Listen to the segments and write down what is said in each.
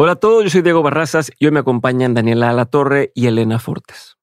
Hola a todos, yo soy Diego Barrazas y hoy me acompañan Daniela Alatorre y Elena Fortes.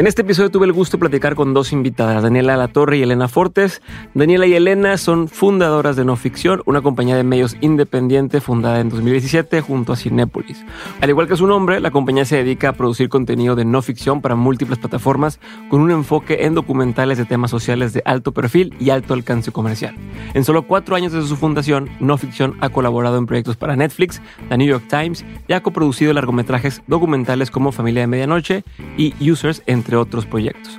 En este episodio tuve el gusto de platicar con dos invitadas, Daniela La Torre y Elena Fortes. Daniela y Elena son fundadoras de No Ficción, una compañía de medios independiente fundada en 2017 junto a Cinépolis. Al igual que su nombre, la compañía se dedica a producir contenido de no ficción para múltiples plataformas con un enfoque en documentales de temas sociales de alto perfil y alto alcance comercial. En solo cuatro años desde su fundación, No Ficción ha colaborado en proyectos para Netflix, The New York Times y ha coproducido largometrajes documentales como Familia de Medianoche y Users, entre otros proyectos.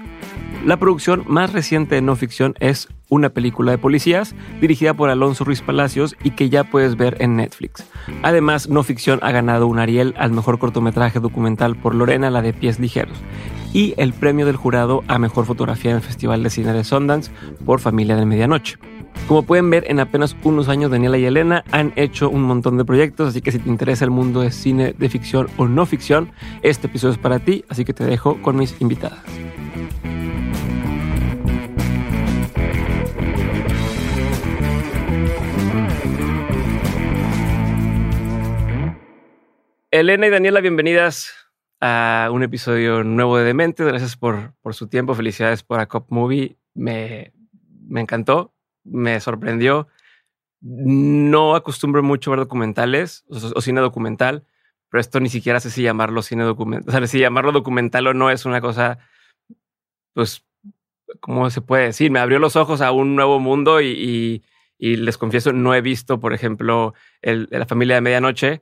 La producción más reciente de no ficción es una película de policías dirigida por Alonso Ruiz Palacios y que ya puedes ver en Netflix. Además, no ficción ha ganado un Ariel al mejor cortometraje documental por Lorena, la de Pies Ligeros, y el premio del jurado a mejor fotografía en el Festival de Cine de Sundance por Familia de Medianoche. Como pueden ver, en apenas unos años Daniela y Elena han hecho un montón de proyectos, así que si te interesa el mundo de cine de ficción o no ficción, este episodio es para ti, así que te dejo con mis invitadas. Elena y Daniela, bienvenidas a un episodio nuevo de Demente. Gracias por, por su tiempo. Felicidades por A Cop Movie. Me, me encantó me sorprendió. No acostumbro mucho a ver documentales o, cine documental, pero esto ni siquiera sé si llamarlo cine documental. O si llamarlo documental o no es una cosa, pues, ¿cómo se puede decir? Me abrió los ojos a un nuevo mundo y, les confieso, no he visto, por ejemplo, el, La familia de medianoche,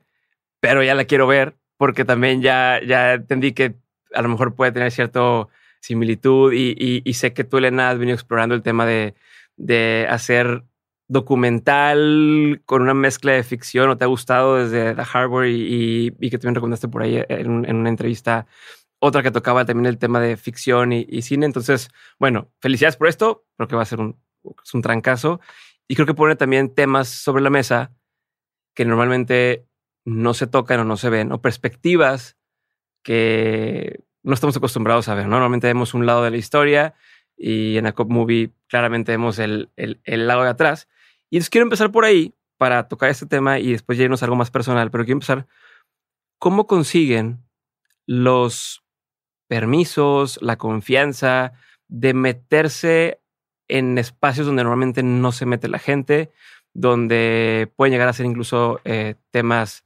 pero ya la quiero ver porque también ya, ya entendí que a lo mejor puede tener cierta similitud y, y, sé que tú, Elena, has venido explorando el tema de, de hacer documental con una mezcla de ficción o te ha gustado desde The Harbor y, que también recomendaste por ahí en, una entrevista otra que tocaba también el tema de ficción y, cine. Entonces, bueno, felicidades por esto. Creo que va a ser un, un trancazo. Y creo que pone también temas sobre la mesa que normalmente no se tocan o no se ven, o perspectivas que no estamos acostumbrados a ver. Normalmente vemos un lado de la historia y en la Cop Movie claramente vemos el, el, lado de atrás. Y entonces quiero empezar por ahí para tocar este tema y después ya a algo más personal, pero quiero empezar, ¿cómo consiguen los permisos, la confianza de meterse en espacios donde normalmente no se mete la gente, donde pueden llegar a ser incluso eh, temas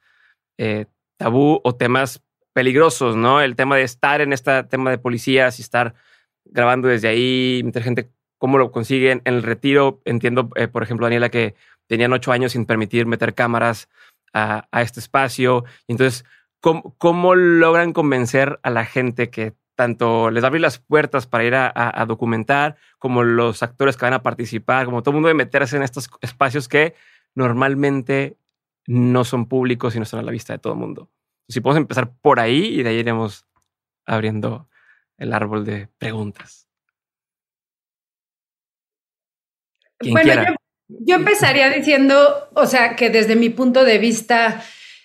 eh, tabú o temas peligrosos, ¿no? El tema de estar en este tema de policías y estar grabando desde ahí, meter gente, cómo lo consiguen. En el retiro, entiendo, eh, por ejemplo, Daniela, que tenían ocho años sin permitir meter cámaras a, este espacio. Entonces, ¿cómo, logran convencer a la gente que tanto les abrir las puertas para ir a, documentar, como los actores que van a participar, como todo el mundo de meterse en estos espacios que normalmente no son públicos y no están a la vista de todo el mundo. Si podemos empezar por ahí y de ahí iremos abriendo el árbol de preguntas. bueno, yo, empezaría diciendo, o sea, que desde mi punto de vista,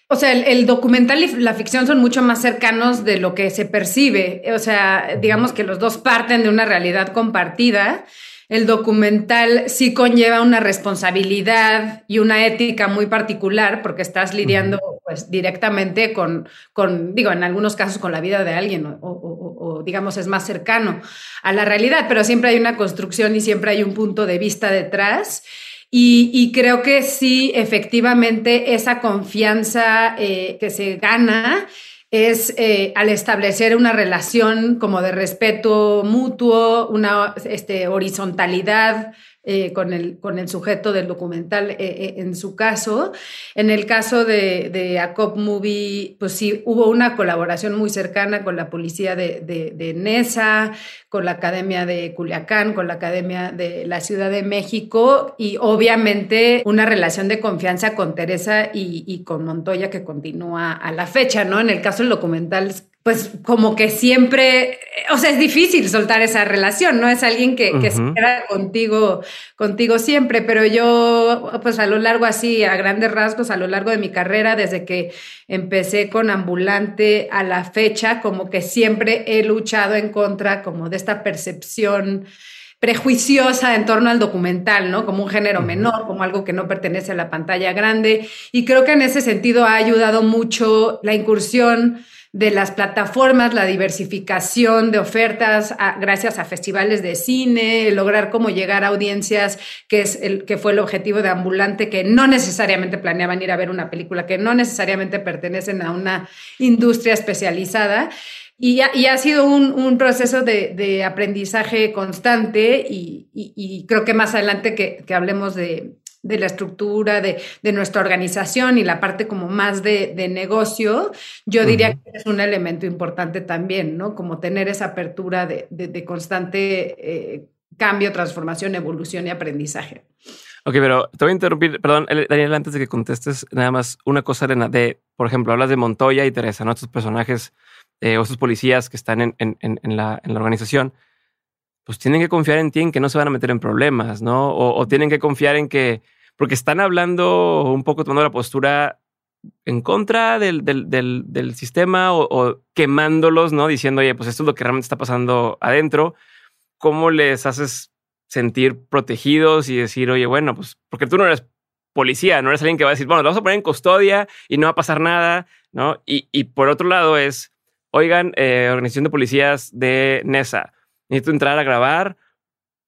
o sea, el, documental y la ficción son mucho más cercanos de lo que se percibe. O sea, digamos que los dos parten de una realidad compartida el documental sí conlleva una responsabilidad y una ética muy particular porque estás lidiando pues directamente con, con, digo, en algunos casos con la vida de alguien o, digamos es más cercano a la realidad, pero siempre hay una construcción y siempre hay un punto de vista detrás. Y, creo que sí, efectivamente, esa confianza eh, que se gana es eh, al establecer una relación como de respeto mutuo, una este, horizontalidad eh, con, el, con el sujeto del documental eh, eh, en su caso. En el caso de, de Movie, pues sí, hubo una colaboración muy cercana con la policía de, de, NESA, con la Academia de Culiacán, con la Academia de la Ciudad de México y obviamente una relación de confianza con Teresa y, y con Montoya que continúa a la fecha, ¿no? En el caso del documental pues como que siempre, o sea, es difícil soltar esa relación, ¿no? Es alguien que, se queda contigo, contigo siempre, pero yo, pues a lo largo así, a grandes rasgos, a lo largo de mi carrera, desde que empecé con ambulante a la fecha, como que siempre he luchado en contra como de esta percepción prejuiciosa en torno al documental, ¿no? Como un género menor, como algo que no pertenece a la pantalla grande. Y creo que en ese sentido ha ayudado mucho la incursión de las plataformas, la diversificación de ofertas gracias a festivales de cine, lograr cómo llegar a audiencias, que, es el, que fue el objetivo de Ambulante, que no necesariamente planeaban ir a ver una película, que no necesariamente pertenecen a una industria especializada. Y ha, sido un, proceso de, aprendizaje constante y, creo que más adelante que, hablemos de, la estructura de, nuestra organización y la parte como más de, negocio, yo diría que es un elemento importante también, ¿no? Como tener esa apertura de, constante eh, cambio, transformación, evolución y aprendizaje. Ok, pero te voy a interrumpir, perdón, Daniel, antes de que contestes, nada más una cosa, Elena, de, por ejemplo, hablas de Montoya y Teresa, ¿no? Estos personajes eh, o esos policías que están en, en, en, la, en, la, organización, pues tienen que confiar en ti en que no se van a meter en problemas, ¿no? O, tienen que confiar en que, porque están hablando un poco tomando la postura en contra del, del, del, del sistema o, o, quemándolos, ¿no? Diciendo, oye, pues esto es lo que realmente está pasando adentro. ¿Cómo les haces sentir protegidos y decir, oye, bueno, pues porque tú no eres policía, no eres alguien que va a decir, bueno, lo vamos a poner en custodia y no va a pasar nada, ¿no? Y, y por otro lado es, oigan, eh, organización de policías de NESA, necesito entrar a grabar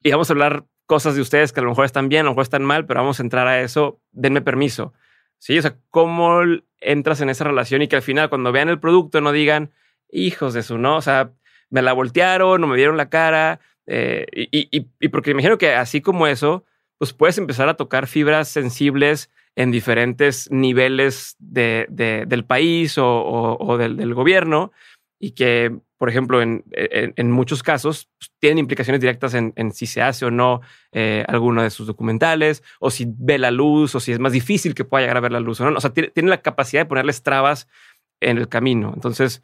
y vamos a hablar cosas de ustedes que a lo mejor están bien, a lo mejor están mal, pero vamos a entrar a eso, denme permiso. Sí, o sea, ¿cómo entras en esa relación y que al final cuando vean el producto no digan, hijos de su, ¿no? O sea, me la voltearon, no me vieron la cara, eh, y, y, porque imagino que así como eso, pues puedes empezar a tocar fibras sensibles en diferentes niveles de, del país o, del, gobierno y que, por ejemplo, en, muchos casos pues, tienen implicaciones directas en, si se hace o no eh, alguno de sus documentales o si ve la luz o si es más difícil que pueda llegar a ver la luz o no. O sea, tienen la capacidad de ponerles trabas en el camino. Entonces,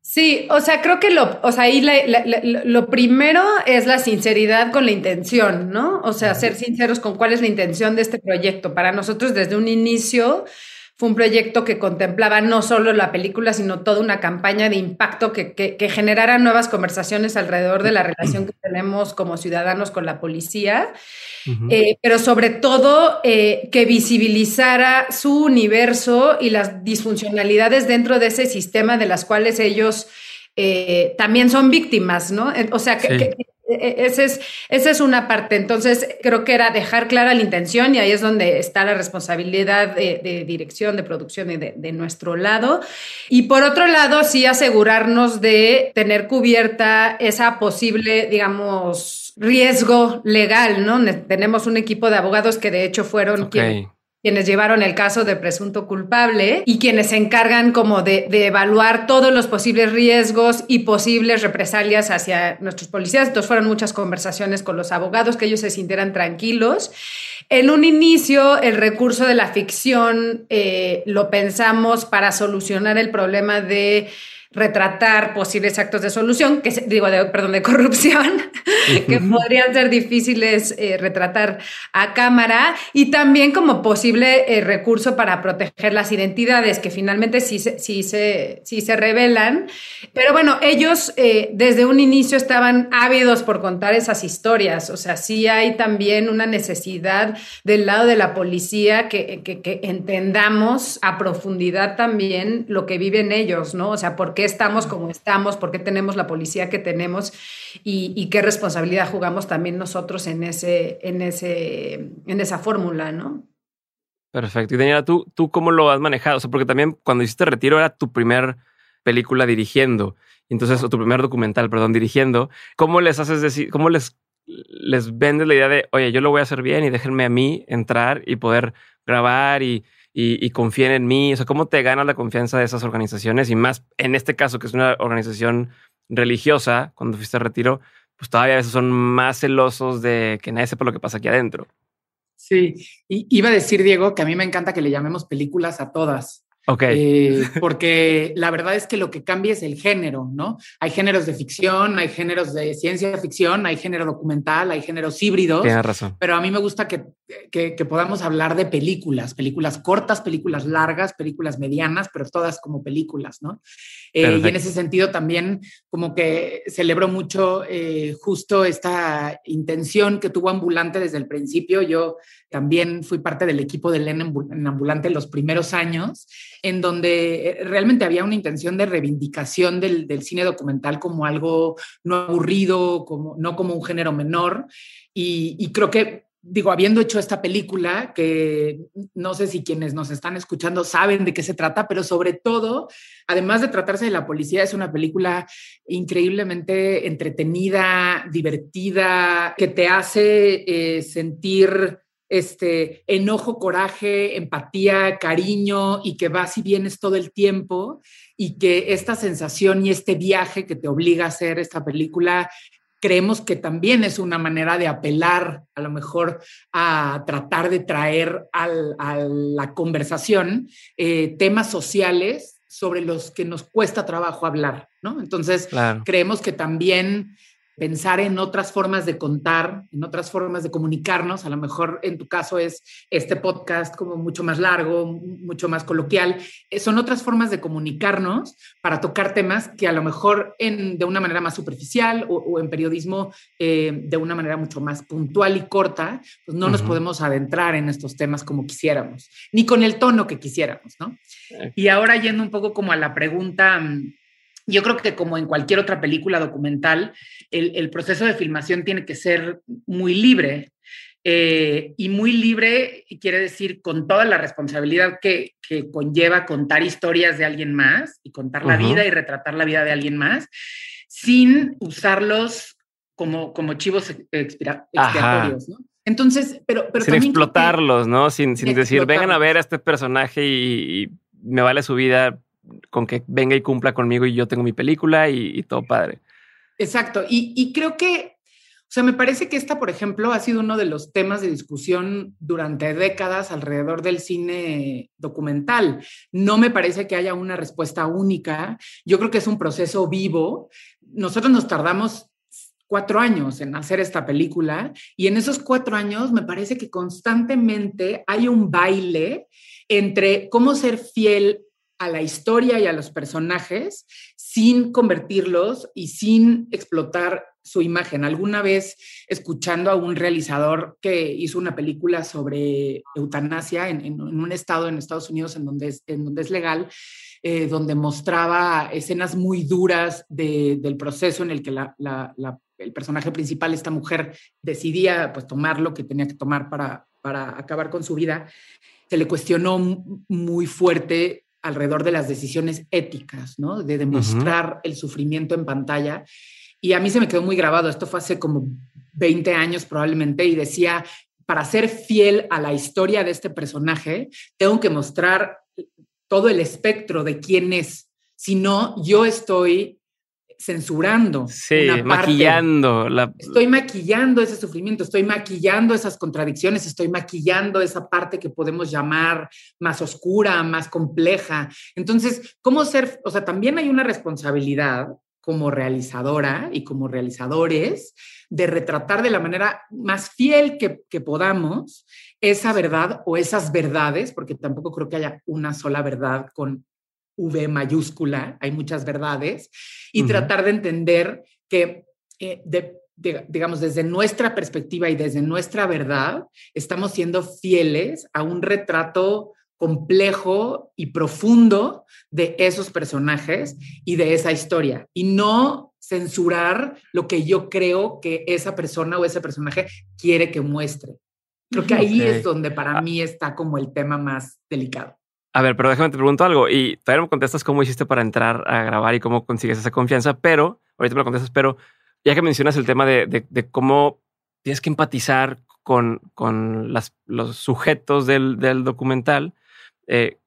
Sí, o sea, creo que lo, o sea, ahí lo primero es la sinceridad con la intención, ¿no? O sea, ser sinceros con cuál es la intención de este proyecto. Para nosotros, desde un inicio, fue un proyecto que contemplaba no solo la película, sino toda una campaña de impacto que, que, generara nuevas conversaciones alrededor de la relación que tenemos como ciudadanos con la policía, eh, pero sobre todo eh, que visibilizara su universo y las disfuncionalidades dentro de ese sistema de las cuales ellos eh, también son víctimas, ¿no? O sea, que, esa es, esa es una parte. Entonces, creo que era dejar clara la intención y ahí es donde está la responsabilidad de, dirección, de producción y de, nuestro lado. Y por otro lado, sí asegurarnos de tener cubierta esa posible, digamos, riesgo legal, ¿no? Tenemos un equipo de abogados que de hecho fueron quienes llevaron el caso de presunto culpable y quienes se encargan como de, evaluar todos los posibles riesgos y posibles represalias hacia nuestros policías. Entonces fueron muchas conversaciones con los abogados, que ellos se sintieran tranquilos. En un inicio, el recurso de la ficción eh, lo pensamos para solucionar el problema de retratar posibles actos de solución, que digo, de, perdón, de corrupción, que podrían ser difíciles eh, retratar a cámara y también como posible eh, recurso para proteger las identidades que finalmente sí, sí, se, sí se revelan. Pero bueno, ellos eh, desde un inicio estaban ávidos por contar esas historias, o sea, sí hay también una necesidad del lado de la policía que, que, que entendamos a profundidad también lo que viven ellos, ¿no? O sea, porque qué estamos como estamos, por qué tenemos la policía que tenemos y, qué responsabilidad jugamos también nosotros en, ese, en, ese, en esa fórmula, ¿no? Perfecto. Y Daniela, ¿tú, ¿tú cómo lo has manejado? O sea, porque también cuando hiciste Retiro era tu primer película dirigiendo, entonces, o tu primer documental, perdón, dirigiendo. ¿Cómo les haces decir, cómo les, les vendes la idea de, oye, yo lo voy a hacer bien y déjenme a mí entrar y poder grabar y y, confíen en mí? O sea, ¿cómo te gana la confianza de esas organizaciones? Y más en este caso, que es una organización religiosa, cuando fuiste a retiro, pues todavía a veces son más celosos de que nadie sepa lo que pasa aquí adentro. Sí, y iba a decir, Diego, que a mí me encanta que le llamemos películas a todas. Ok. Eh, porque la verdad es que lo que cambia es el género, ¿no? Hay géneros de ficción, hay géneros de ciencia ficción, hay género documental, hay géneros híbridos. Tienes razón. Pero a mí me gusta que, que, podamos hablar de películas, películas cortas, películas largas, películas medianas, pero todas como películas, ¿no? Eh, y en ese sentido también como que celebro mucho eh, justo esta intención que tuvo Ambulante desde el principio. Yo también fui parte del equipo de Len en Ambulante en los primeros años en donde eh, realmente había una intención de reivindicación del, cine documental como algo no aburrido, como, no como un género menor. Y, creo que, digo, habiendo hecho esta película, que no sé si quienes nos están escuchando saben de qué se trata, pero sobre todo, además de tratarse de la policía, es una película increíblemente entretenida, divertida, que te hace eh, sentir este, enojo, coraje, empatía, cariño y que vas y vienes todo el tiempo y que esta sensación y este viaje que te obliga a hacer esta película creemos que también es una manera de apelar a lo mejor a tratar de traer a la conversación eh, temas sociales sobre los que nos cuesta trabajo hablar, ¿no? Entonces, creemos que también pensar en otras formas de contar, en otras formas de comunicarnos. A lo mejor en tu caso es este podcast como mucho más largo, mucho más coloquial. Eh, son otras formas de comunicarnos para tocar temas que a lo mejor en, de una manera más superficial o, en periodismo eh, de una manera mucho más puntual y corta, pues no nos podemos adentrar en estos temas como quisiéramos, ni con el tono que quisiéramos, ¿no? Y ahora yendo un poco como a la pregunta mm, yo creo que como en cualquier otra película documental, el, proceso de filmación tiene que ser muy libre. Eh, y muy libre quiere decir con toda la responsabilidad que, conlleva contar historias de alguien más y contar la vida y retratar la vida de alguien más, sin usarlos como, como chivos expiatorios, ¿no? Entonces, pero, pero sin explotarlos, ¿no? Sin, sin decir, vengan a ver a este personaje y me vale su vida con que venga y cumpla conmigo y yo tengo mi película y, todo padre. Exacto. Y, creo que, o sea, me parece que esta, por ejemplo, ha sido uno de los temas de discusión durante décadas alrededor del cine documental. No me parece que haya una respuesta única. Yo creo que es un proceso vivo. Nosotros nos tardamos cuatro años en hacer esta película y en esos cuatro años me parece que constantemente hay un baile entre cómo ser fiel a la historia y a los personajes sin convertirlos y sin explotar su imagen. Alguna vez escuchando a un realizador que hizo una película sobre eutanasia en, un estado en Estados Unidos en donde es, en donde es legal, eh, donde mostraba escenas muy duras del proceso en el que el personaje principal, esta mujer, decidía pues, tomar lo que tenía que tomar para, para acabar con su vida, se le cuestionó muy fuerte alrededor de las decisiones éticas, ¿no? De demostrar el sufrimiento en pantalla. Y a mí se me quedó muy grabado, esto fue hace como 20 años probablemente, y decía, para ser fiel a la historia de este personaje, tengo que mostrar todo el espectro de quién es. Si no, yo estoy censurando. Sí, maquillando. La... Estoy maquillando ese sufrimiento, estoy maquillando esas contradicciones, estoy maquillando esa parte que podemos llamar más oscura, más compleja. Entonces, ¿cómo ser? O sea, también hay una responsabilidad como realizadora y como realizadores de retratar de la manera más fiel que, que, podamos esa verdad o esas verdades, porque tampoco creo que haya una sola verdad con V mayúscula, hay muchas verdades, y tratar de entender que, eh, digamos, desde nuestra perspectiva y desde nuestra verdad, estamos siendo fieles a un retrato complejo y profundo de esos personajes y de esa historia, y no censurar lo que yo creo que esa persona o ese personaje quiere que muestre. Creo que ahí es donde para ah. mí está como el tema más delicado. A ver, pero déjame te pregunto algo y todavía no me contestas cómo hiciste para entrar a grabar y cómo consigues esa confianza, pero ahorita me lo contestas, pero ya que mencionas el tema de, cómo tienes que empatizar con, con los sujetos del, documental, eh,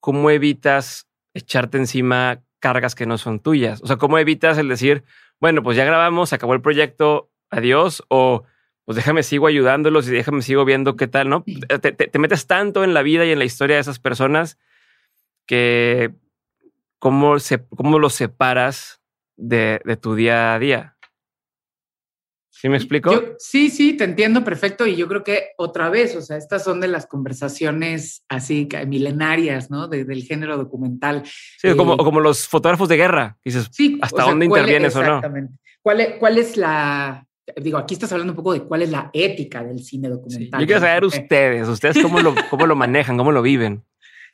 ¿cómo evitas echarte encima cargas que no son tuyas? O sea, ¿cómo evitas el decir, bueno, pues ya grabamos, acabó el proyecto, adiós, o pues déjame sigo ayudándolos y déjame sigo viendo qué tal, ¿no? Te, metes tanto en la vida y en la historia de esas personas que cómo, se, cómo lo separas de, de tu día a día. ¿Sí me explico? sí, sí, te entiendo perfecto y yo creo que otra vez, o sea, estas son de las conversaciones así milenarias, ¿no? del género documental. Sí, como, eh, como los fotógrafos de guerra, dices, sí, ¿hasta dónde intervienes o no? Exactamente. ¿Cuál es, ¿Cuál es la, digo, aquí estás hablando un poco de cuál es la ética del cine documental. yo quiero saber ustedes, ustedes cómo lo, cómo lo manejan, cómo lo viven.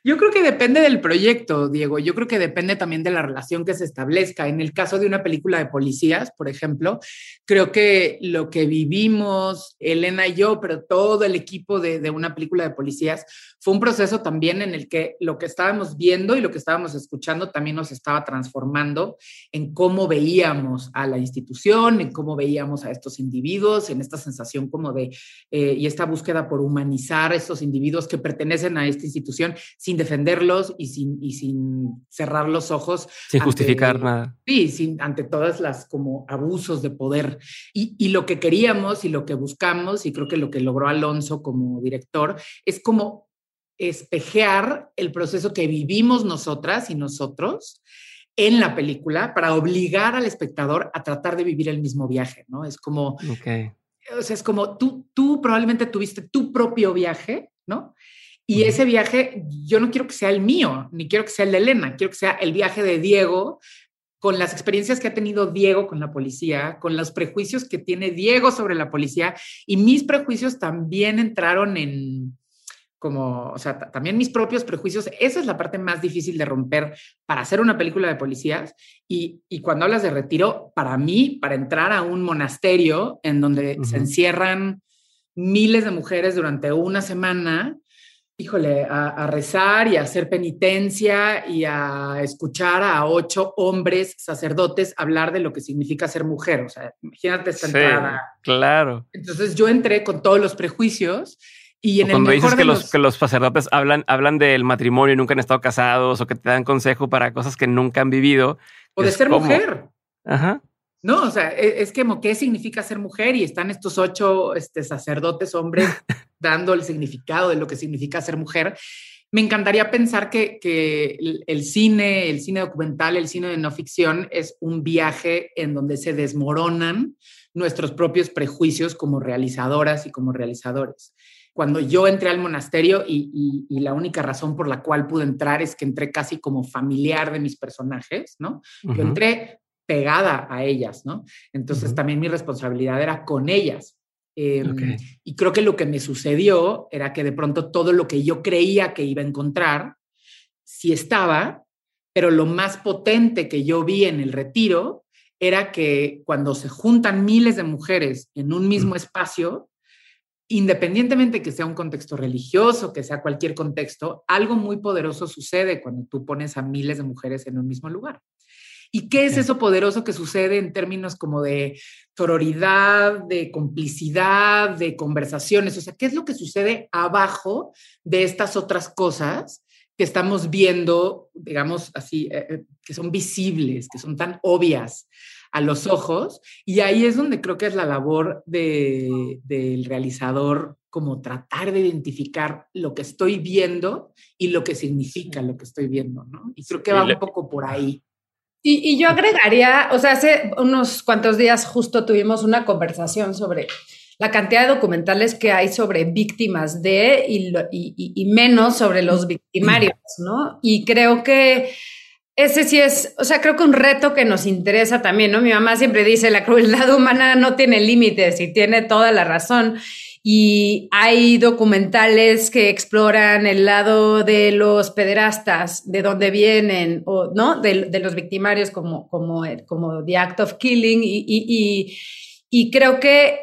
Yo creo que depende del proyecto, Diego. Yo creo que depende también de la relación que se establezca. En el caso de una película de policías, por ejemplo, creo que lo que vivimos, Elena y yo, pero todo el equipo de, una película de policías, fue un proceso también en el que lo que estábamos viendo y lo que estábamos escuchando también nos estaba transformando en cómo veíamos a la institución, en cómo veíamos a estos individuos, en esta sensación como de, eh, y esta búsqueda por humanizar a estos individuos que pertenecen a esta institución sin defenderlos y sin, y sin cerrar los ojos. Sin justificar nada. Sí, sin, ante todas las como abusos de poder. Y, y lo que queríamos y lo que buscamos, y creo que lo que logró Alonso como director, es como espejear el proceso que vivimos nosotras y nosotros en la película para obligar al espectador a tratar de vivir el mismo viaje, ¿no? Es como, o sea, es como tú, tú probablemente tuviste tu propio viaje, ¿no? Y ese viaje, yo no quiero que sea el mío, ni quiero que sea el de Elena, quiero que sea el viaje de Diego con las experiencias que ha tenido Diego con la policía, con los prejuicios que tiene Diego sobre la policía, y mis prejuicios también entraron en, como, o sea, también mis propios prejuicios, esa es la parte más difícil de romper para hacer una película de policías. Y, y cuando hablas de retiro, para mí, para entrar a un monasterio en donde se encierran miles de mujeres durante una semana, híjole, a, a, rezar y a hacer penitencia y a escuchar a ocho hombres sacerdotes hablar de lo que significa ser mujer. O sea, imagínate esta sí, entrada. Claro. Entonces yo entré con todos los prejuicios y en cuando dices que los, que los sacerdotes hablan, hablan del matrimonio y nunca han estado casados o que te dan consejo para cosas que nunca han vivido. O de ser mujer. Ajá. No, o sea, e, es, que, ¿qué significa ser mujer? Y están estos ocho este, sacerdotes hombres dando el significado de lo que significa ser mujer. Me encantaría pensar que, que el cine, el cine documental, el cine de no ficción es un viaje en donde se desmoronan nuestros propios prejuicios como realizadoras y como realizadores cuando yo entré al monasterio y, la única razón por la cual pude entrar es que entré casi como familiar de mis personajes, ¿no? Yo entré pegada a ellas, ¿no? Entonces también mi responsabilidad era con ellas. Em, y creo que lo que me sucedió era que de pronto todo lo que yo creía que iba a encontrar, sí estaba, pero lo más potente que yo vi en el retiro era que cuando se juntan miles de mujeres en un mismo espacio, independientemente que sea un contexto religioso, que sea cualquier contexto, algo muy poderoso sucede cuando tú pones a miles de mujeres en un mismo lugar. ¿Y qué es eso poderoso que sucede en términos como de sororidad, de complicidad, de conversaciones? O sea, ¿qué es lo que sucede abajo de estas otras cosas que estamos viendo, digamos así, eh, eh, que son visibles, que son tan obvias a los ojos. Y ahí es donde creo que es la labor de, del realizador, como tratar de identificar lo que estoy viendo y lo que significa lo que estoy viendo, ¿no? Y creo que va un poco por ahí. Y, yo agregaría, o sea, hace unos cuantos días justo tuvimos una conversación sobre la cantidad de documentales que hay sobre víctimas de y, y menos sobre los victimarios, ¿no? Y creo que ese sí es, o sea, creo que un reto que nos interesa también, ¿no? Mi mamá siempre dice, la crueldad humana no tiene límites y tiene toda la razón. Y hay documentales que exploran el lado de los pederastas, de dónde vienen, o, ¿no? De, los victimarios como, como, como The Act of Killing. Y, y, y creo que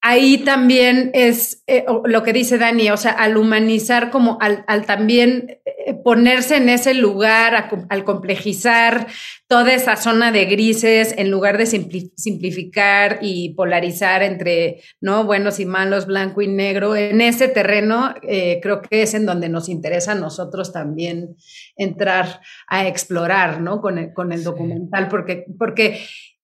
ahí también es eh, lo que dice Dani, o sea, al humanizar como al, al también eh, ponerse en ese lugar, al complejizar toda esa zona de grises, en lugar de simplificar y polarizar entre, ¿no? Buenos y malos, blanco y negro, en ese terreno eh, creo que es en donde nos interesa a nosotros también entrar a explorar, ¿no? Con el, con el documental, porque, porque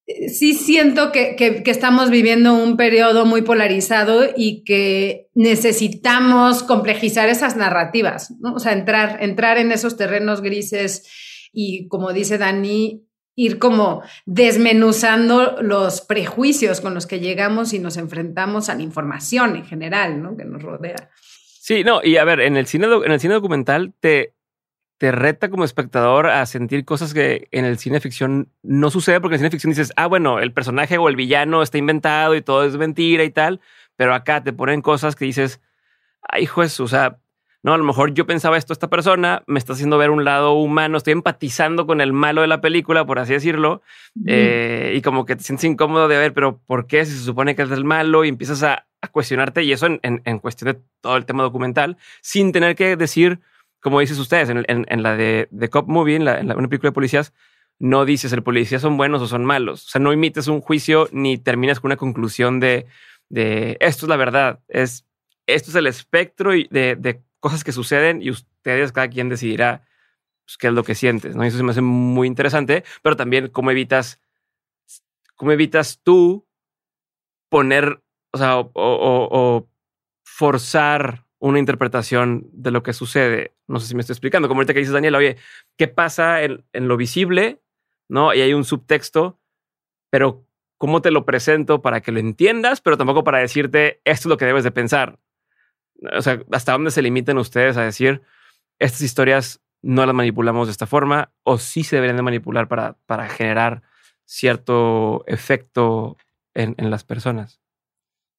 sí siento que, estamos viviendo un periodo muy polarizado y que necesitamos complejizar esas narrativas, ¿no? O sea, entrar, entrar en esos terrenos grises y, como dice Dani, ir como desmenuzando los prejuicios con los que llegamos y nos enfrentamos a la información en general, ¿no? Que nos rodea. Sí, no, y a ver, en el cine, en el cine documental te, te reta como espectador a sentir cosas que en el cine ficción no sucede, porque en el cine ficción dices, ah, bueno, el personaje o el villano está inventado y todo es mentira y tal, pero acá te ponen cosas que dices, ay, juez, o sea, no, a lo mejor yo pensaba esto, esta persona me está haciendo ver un lado humano, estoy empatizando con el malo de la película, por así decirlo, eh, y como que te sientes incómodo de ver, pero ¿por qué si se supone que es el malo y empiezas a, cuestionarte y eso en, en, cuestión de todo el tema documental, sin tener que decir, como dices ustedes, en, la de, Cop Movie, en, la, en una película de policías, no dices el policía son buenos o son malos. O sea, no imites un juicio ni terminas con una conclusión de, de esto es la verdad. Es, esto es el espectro de, de cosas que suceden y ustedes, cada quien decidirá pues, qué es lo que sientes. ¿no? Y eso se me hace muy interesante, pero también cómo evitas, cómo evitas tú poner, o forzar una interpretación de lo que sucede. No sé si me estoy explicando. Como ahorita que dices, Daniel, oye, ¿qué pasa en, lo visible? ¿No? Y hay un subtexto, pero ¿cómo te lo presento para que lo entiendas? Pero tampoco para decirte, esto es lo que debes de pensar. O sea, ¿hasta dónde se limitan ustedes a decir, estas historias no las manipulamos de esta forma o sí se deberían de manipular para, para generar cierto efecto en las personas?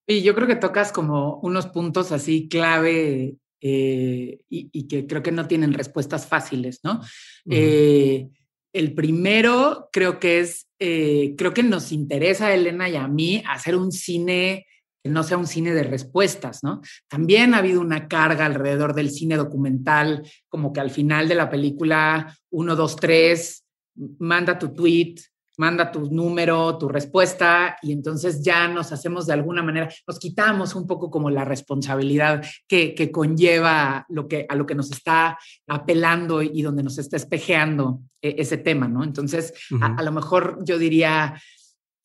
Y yo creo que tocas como unos puntos así clave eh, y, que creo que no tienen respuestas fáciles, ¿no? Eh, el primero creo que es, eh, creo que nos interesa a Elena y a mí hacer un cine que no sea un cine de respuestas, ¿no? También ha habido una carga alrededor del cine documental, como que al final de la película, uno, dos, tres, manda tu tweet, manda tu número, tu respuesta, y entonces ya nos hacemos de alguna manera, nos quitamos un poco como la responsabilidad que, conlleva lo que, a lo que nos está apelando y donde nos está espejeando e, ese tema, ¿no? Entonces, a, lo mejor yo diría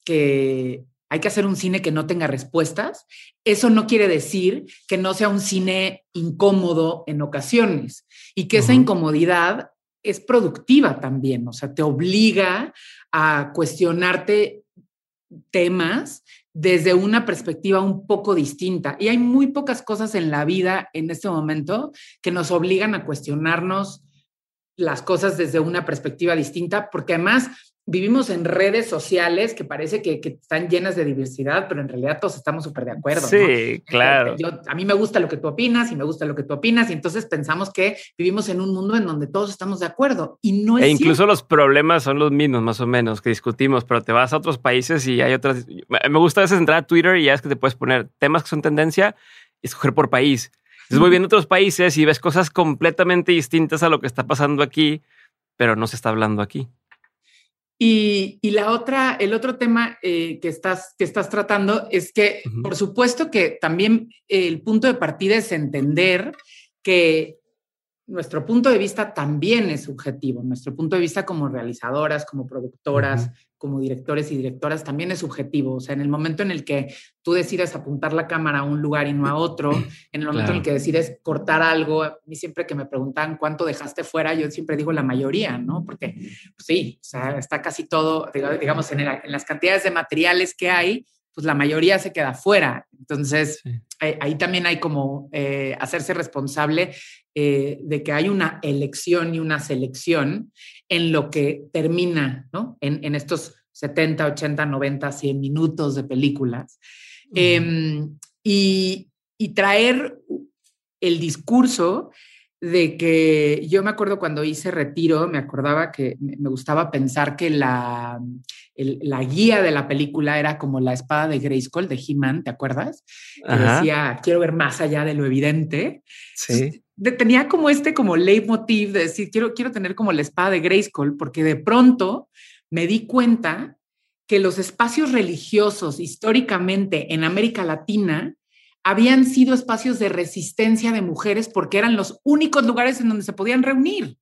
que hay que hacer un cine que no tenga respuestas. Eso no quiere decir que no sea un cine incómodo en ocasiones y que esa incomodidad es productiva también, o sea, te obliga a cuestionarte temas desde una perspectiva un poco distinta. Y hay muy pocas cosas en la vida en este momento que nos obligan a cuestionarnos las cosas desde una perspectiva distinta, porque además vivimos en redes sociales que parece que, están llenas de diversidad, pero en realidad todos estamos súper de acuerdo. Sí, claro. Yo, a mí me gusta lo que tú opinas y me gusta lo que tú opinas y entonces pensamos que vivimos en un mundo en donde todos estamos de acuerdo y no es E incluso los problemas son los mismos más o menos que discutimos, pero te vas a otros países y hay otras... Me gusta a veces entrar a Twitter y ya es que te puedes poner temas que son tendencia y escoger por país. Entonces voy viendo otros países y ves cosas completamente distintas a lo que está pasando aquí, pero no se está hablando aquí. Y, la otra, el otro tema eh, que, estás, que estás tratando es que, por supuesto que también el punto de partida es entender que nuestro punto de vista también es subjetivo. Nuestro punto de vista como realizadoras, como productoras, como directores y directoras también es subjetivo. O sea, en el momento en el que tú decides apuntar la cámara a un lugar y no a otro, en el momento en el que decides cortar algo, a mí siempre que me preguntan cuánto dejaste fuera, yo siempre digo la mayoría, ¿no? Porque pues sí, o sea, está casi todo, digamos, en, en las cantidades de materiales que hay, pues la mayoría se queda fuera. Entonces, ahí, también hay como eh, hacerse responsable eh, de que hay una elección y una selección en lo que termina, ¿no? En, estos 70, 80, 90, 100 minutos de películas. Em, y, y traer el discurso de que yo me acuerdo cuando hice retiro, me acordaba que me gustaba pensar que la, la guía de la película era como la espada de Grayskull de He-Man, ¿te acuerdas? Que decía, quiero ver más allá de lo evidente. Sí. tenía como este como leitmotiv de decir, quiero, quiero tener como la espada de Grayskull, porque de pronto me di cuenta que los espacios religiosos históricamente en América Latina habían sido espacios de resistencia de mujeres porque eran los únicos lugares en donde se podían reunir.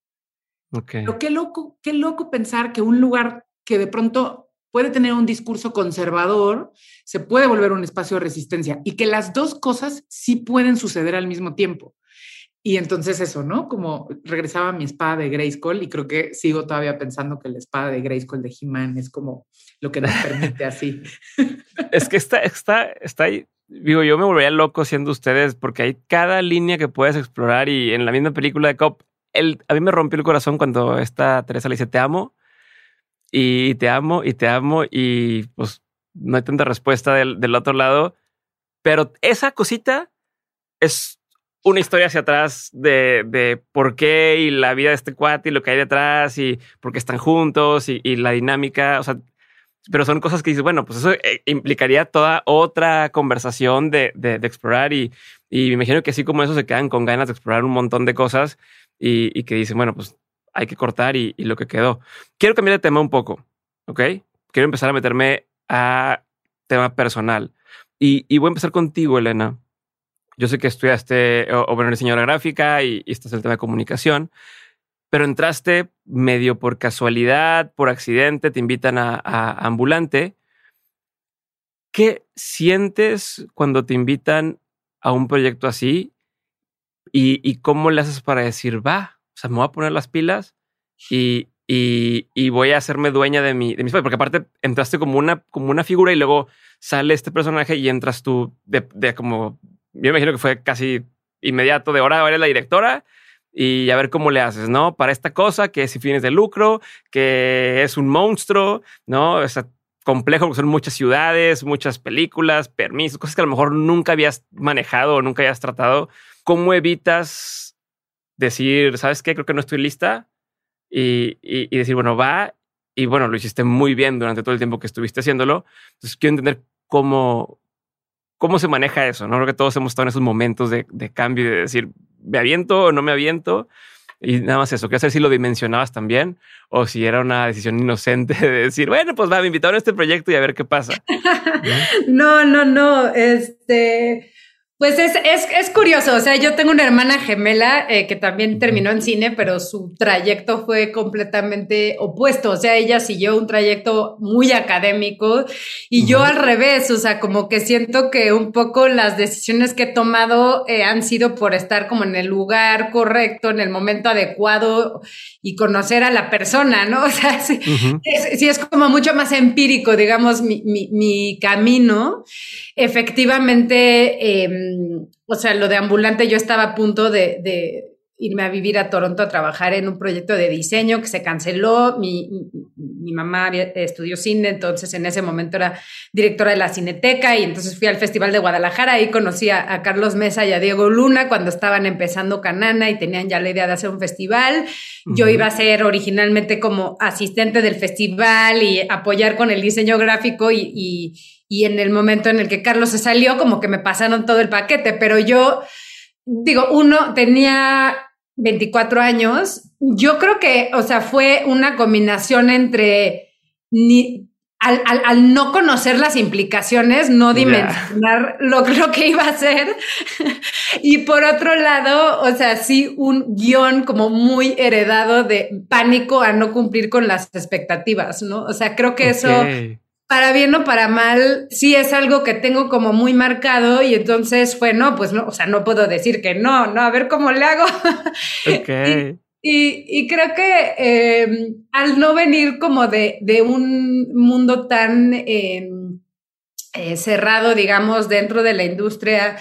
Okay. Pero qué loco, qué loco pensar que un lugar que de pronto puede tener un discurso conservador, se puede volver un espacio de resistencia y que las dos cosas sí pueden suceder al mismo tiempo. Y entonces eso, ¿no? Como regresaba mi espada de Grayskull y creo que sigo todavía pensando que la espada de Grayskull de He-Man es como lo que nos permite así. es que está, está, está ahí. Digo, yo me volvería loco siendo ustedes porque hay cada línea que puedes explorar y en la misma película de Cop, el, a mí me rompió el corazón cuando esta Teresa le dice te amo y te amo y te amo y pues no hay tanta respuesta del, del otro lado, pero esa cosita es una historia hacia atrás de, de, por qué y la vida de este cuate y lo que hay detrás y por qué están juntos y, la dinámica. O sea, pero son cosas que dices, bueno, pues eso eh, implicaría toda otra conversación de, de, explorar y, y, me imagino que así como eso se quedan con ganas de explorar un montón de cosas y, y que dicen, bueno, pues hay que cortar y, lo que quedó. Quiero cambiar de tema un poco, ¿ok? Quiero empezar a meterme a tema personal y voy a empezar contigo, Elena yo sé que estudiaste o, bueno, diseñadora gráfica y, y estás en el tema de comunicación, pero entraste medio por casualidad, por accidente, te invitan a, ambulante. ¿Qué sientes cuando te invitan a un proyecto así? ¿Y, cómo le haces para decir, va, o sea, me voy a poner las pilas y, y, voy a hacerme dueña de mi, de mis Porque aparte entraste como una, como una figura y luego sale este personaje y entras tú de, de como yo imagino que fue casi inmediato de ahora eres la directora y a ver cómo le haces, ¿no? Para esta cosa que es sin fines de lucro, que es un monstruo, ¿no? Es complejo porque son muchas ciudades, muchas películas, permisos, cosas que a lo mejor nunca habías manejado o nunca habías tratado. ¿Cómo evitas decir, sabes qué, creo que no estoy lista? Y, y, y decir, bueno, va. Y bueno, lo hiciste muy bien durante todo el tiempo que estuviste haciéndolo. Entonces quiero entender cómo, ¿Cómo se maneja eso? No creo que todos hemos estado en esos momentos de, cambio y de decir, ¿me aviento o no me aviento? Y nada más eso, qué hacer si lo dimensionabas también o si era una decisión inocente de decir, bueno, pues va, me invitaron a este proyecto y a ver qué pasa. no, no, no. Este, pues es, es, es, curioso, o sea, yo tengo una hermana gemela eh, que también terminó en cine, pero su trayecto fue completamente opuesto, o sea, ella siguió un trayecto muy académico y yo al revés, o sea, como que siento que un poco las decisiones que he tomado eh, han sido por estar como en el lugar correcto, en el momento adecuado y conocer a la persona, ¿no? O sea, sí, es, es, como mucho más empírico, digamos, mi, mi, mi camino. Efectivamente, eh, o sea, lo de ambulante, yo estaba a punto de, de, irme a vivir a Toronto a trabajar en un proyecto de diseño que se canceló. Mi, mi, mamá estudió cine, entonces en ese momento era directora de la Cineteca y entonces fui al Festival de Guadalajara. y conocí a, Carlos Mesa y a Diego Luna cuando estaban empezando Canana y tenían ya la idea de hacer un festival. Yo iba a ser originalmente como asistente del festival y apoyar con el diseño gráfico y y en el momento en el que Carlos se salió, como que me pasaron todo el paquete, pero yo, digo, uno tenía 24 años, yo creo que, o sea, fue una combinación entre ni, al, al, no conocer las implicaciones, no dimensionar lo, lo, que iba a hacer. y por otro lado, o sea, sí, un guion como muy heredado de pánico a no cumplir con las expectativas, ¿no? O sea, creo que eso para bien o para mal, sí es algo que tengo como muy marcado y entonces fue, no, pues no, o sea, no puedo decir que no, no, a ver cómo le hago. Okay. y, y, creo que em, al no venir como de, de un mundo tan em, eh, cerrado, digamos, dentro de la industria,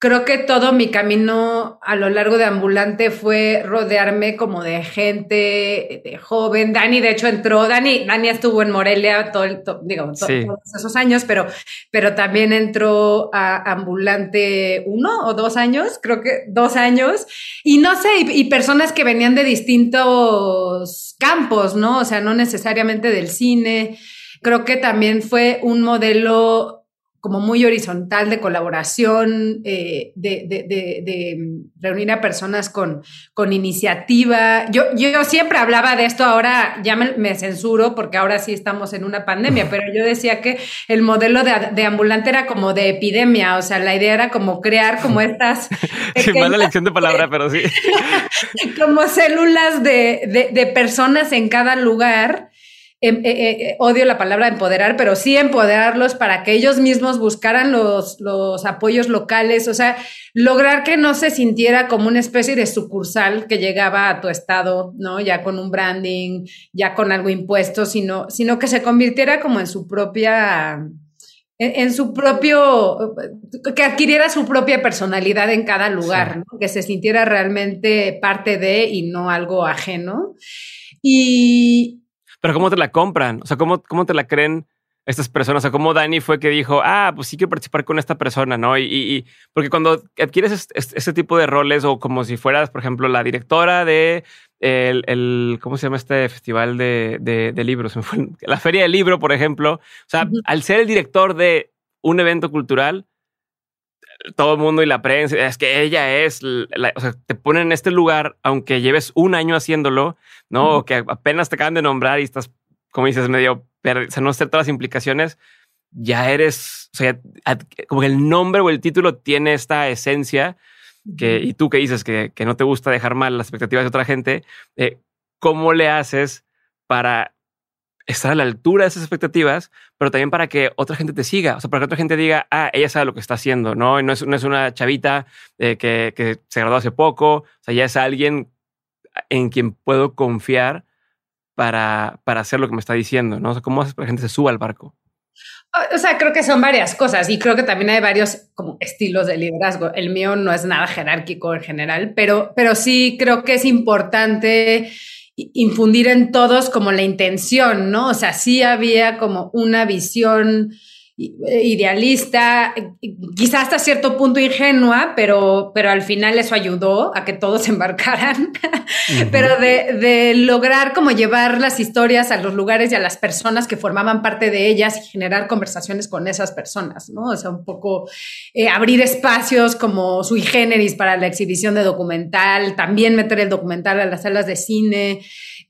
creo que todo mi camino a lo largo de ambulante fue rodearme como de gente de joven. Dani, de hecho, entró, Dani, Dani estuvo en Morelia todo, digo, todos esos años, pero, pero también entró a ambulante uno o dos años, creo que dos años. Y no sé, y, y personas que venían de distintos campos, ¿no? O sea, no necesariamente del cine. Creo que también fue un modelo como muy horizontal de colaboración, eh, de, de, de, de, reunir a personas con, con iniciativa. Yo, yo siempre hablaba de esto, ahora ya me, censuro porque ahora sí estamos en una pandemia, pero yo decía que el modelo de, ambulante era como de epidemia, o sea, la idea era como crear como estas... Sí, mala lección de palabra, pero sí. como células de, de personas en cada lugar eh, eh, odio la palabra empoderar, pero sí empoderarlos para que ellos mismos buscaran los, los apoyos locales, o sea, lograr que no se sintiera como una especie de sucursal que llegaba a tu estado, ¿no? Ya con un branding, ya con algo impuesto, sino, sino que se convirtiera como en su propia en, su propio, que adquiriera su propia personalidad en cada lugar, que se sintiera realmente parte de y no algo ajeno. Y... Pero ¿cómo te la compran? O sea, ¿cómo, cómo te la creen? estas personas, o sea, cómo Dani fue que dijo, ah, pues sí quiero participar con esta persona, ¿no? Y, y porque cuando adquieres este, tipo de roles o como si fueras, por ejemplo, la directora de el, el ¿cómo se llama este festival de, de, libros? La feria del libro, por ejemplo. O sea, al ser el director de un evento cultural, todo el mundo y la prensa, es que ella es, o sea, te ponen en este lugar, aunque lleves un año haciéndolo, ¿no? O que apenas te acaban de nombrar y estás, como dices, medio, o sea, no sé todas las implicaciones, ya eres, o sea, como que el nombre o el título tiene esta esencia que, y tú que dices que, que, no te gusta dejar mal las expectativas de otra gente, eh, ¿cómo le haces para estar a la altura de esas expectativas, pero también para que otra gente te siga, o sea, para que otra gente diga, ah, ella sabe lo que está haciendo, ¿no? Y no es, una chavita eh, que, que, se graduó hace poco, o sea, ya es alguien en quien puedo confiar para, para hacer lo que me está diciendo, ¿no? O ¿cómo haces para que la gente se suba al barco? O sea, creo que son varias cosas y creo que también hay varios como estilos de liderazgo. El mío no es nada jerárquico en general, pero, pero sí creo que es importante infundir en todos como la intención, ¿no? O sea, sí había como una visión idealista, quizás hasta cierto punto ingenua, pero, pero al final eso ayudó a que todos se embarcaran, pero de, de, lograr como llevar las historias a los lugares y a las personas que formaban parte de ellas y generar conversaciones con esas personas, ¿no? O sea, un poco eh, abrir espacios como sui generis para la exhibición de documental, también meter el documental a las salas de cine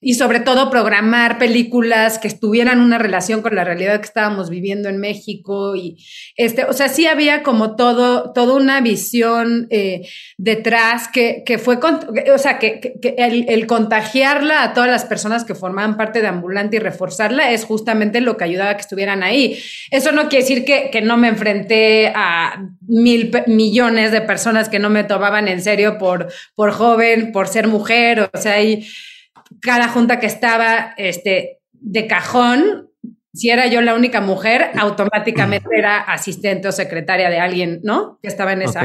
y sobre todo programar películas que tuvieran una relación con la realidad que estábamos viviendo en México y este, o sea, sí había como todo, toda una visión eh, detrás que, que fue, o sea, que, el, contagiarla a todas las personas que formaban parte de Ambulante y reforzarla es justamente lo que ayudaba a que estuvieran ahí. Eso no quiere decir que, que no me enfrenté a mil millones de personas que no me tomaban en serio por, por joven, por ser mujer, o sea, y cada junta que estaba este, de cajón, si era yo la única mujer, automáticamente era asistente o secretaria de alguien, ¿no? Que estaba en esa.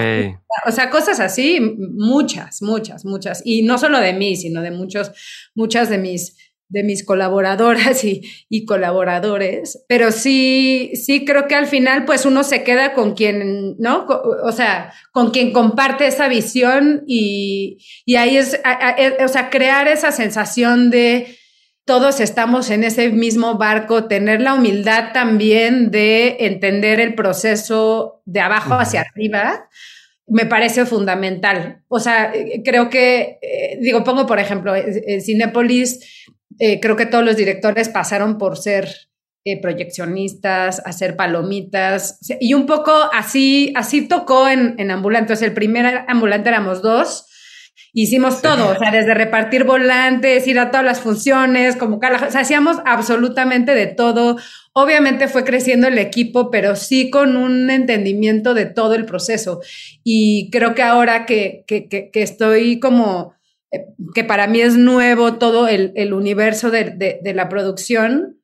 O sea, cosas así, muchas, muchas, muchas. Y no solo de mí, sino de muchos, muchas de mis, de mis colaboradoras y, y, colaboradores. Pero sí, sí creo que al final, pues uno se queda con quien, ¿no? O sea, con quien comparte esa visión y, y ahí es, o sea, crear esa sensación de todos estamos en ese mismo barco, tener la humildad también de entender el proceso de abajo hacia arriba, me parece fundamental. O sea, creo que, eh, digo, pongo por ejemplo, en Cinépolis, eh, creo que todos los directores pasaron por ser eh, proyeccionistas, hacer palomitas, y un poco así, así tocó en, en Ambulante. Entonces, el primer ambulante éramos dos Hicimos todo, o sea, desde repartir volantes, ir a todas las funciones, como o sea, hacíamos absolutamente de todo. Obviamente fue creciendo el equipo, pero sí con un entendimiento de todo el proceso. Y creo que ahora que, que, que, estoy como, que para mí es nuevo todo el, el universo de, de, de la producción,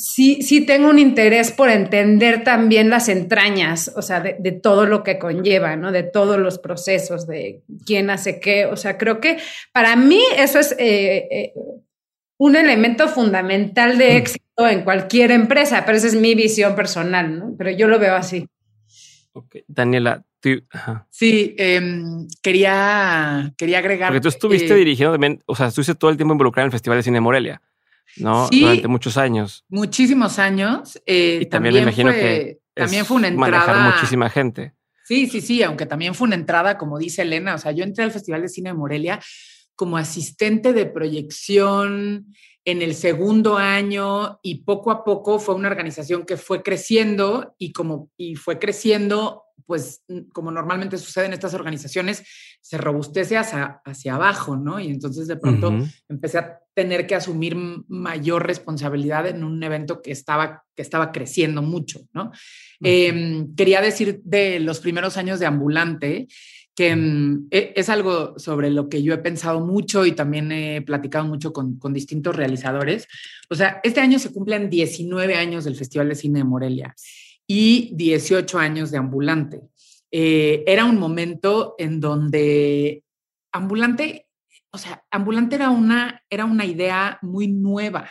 sí, sí tengo un interés por entender también las entrañas, o sea, de, todo lo que conlleva, ¿no? De todos los procesos, de quién hace qué. O sea, creo que para mí eso es eh, eh, un elemento fundamental de mm. éxito en cualquier empresa, pero esa es mi visión personal, ¿no? Pero yo lo veo así. Daniela, tú... Sí, em, quería, quería agregar... Porque tú estuviste eh, dirigiendo también, o sea, estuviste todo el tiempo involucrado en el Festival de Cine Morelia. ¿no? Durante muchos años. Muchísimos años. Eh, y también, me imagino que también fue una entrada. Manejar muchísima gente. Sí, sí, sí, aunque también fue una entrada, como dice Elena, o sea, yo entré al Festival de Cine de Morelia como asistente de proyección en el segundo año y poco a poco fue una organización que fue creciendo y como y fue creciendo pues como normalmente sucede en estas organizaciones, se robustece hacia, hacia abajo, ¿no? Y entonces de pronto empecé a tener que asumir mayor responsabilidad en un evento que estaba, que estaba creciendo mucho, ¿no? Em, quería decir de los primeros años de Ambulante, que mm, e, es algo sobre lo que yo he pensado mucho y también he platicado mucho con, con, distintos realizadores. O sea, este año se cumplen 19 años del Festival de Cine de Morelia y 18 años de Ambulante. Eh, era un momento en donde Ambulante, o sea, Ambulante era una, era una idea muy nueva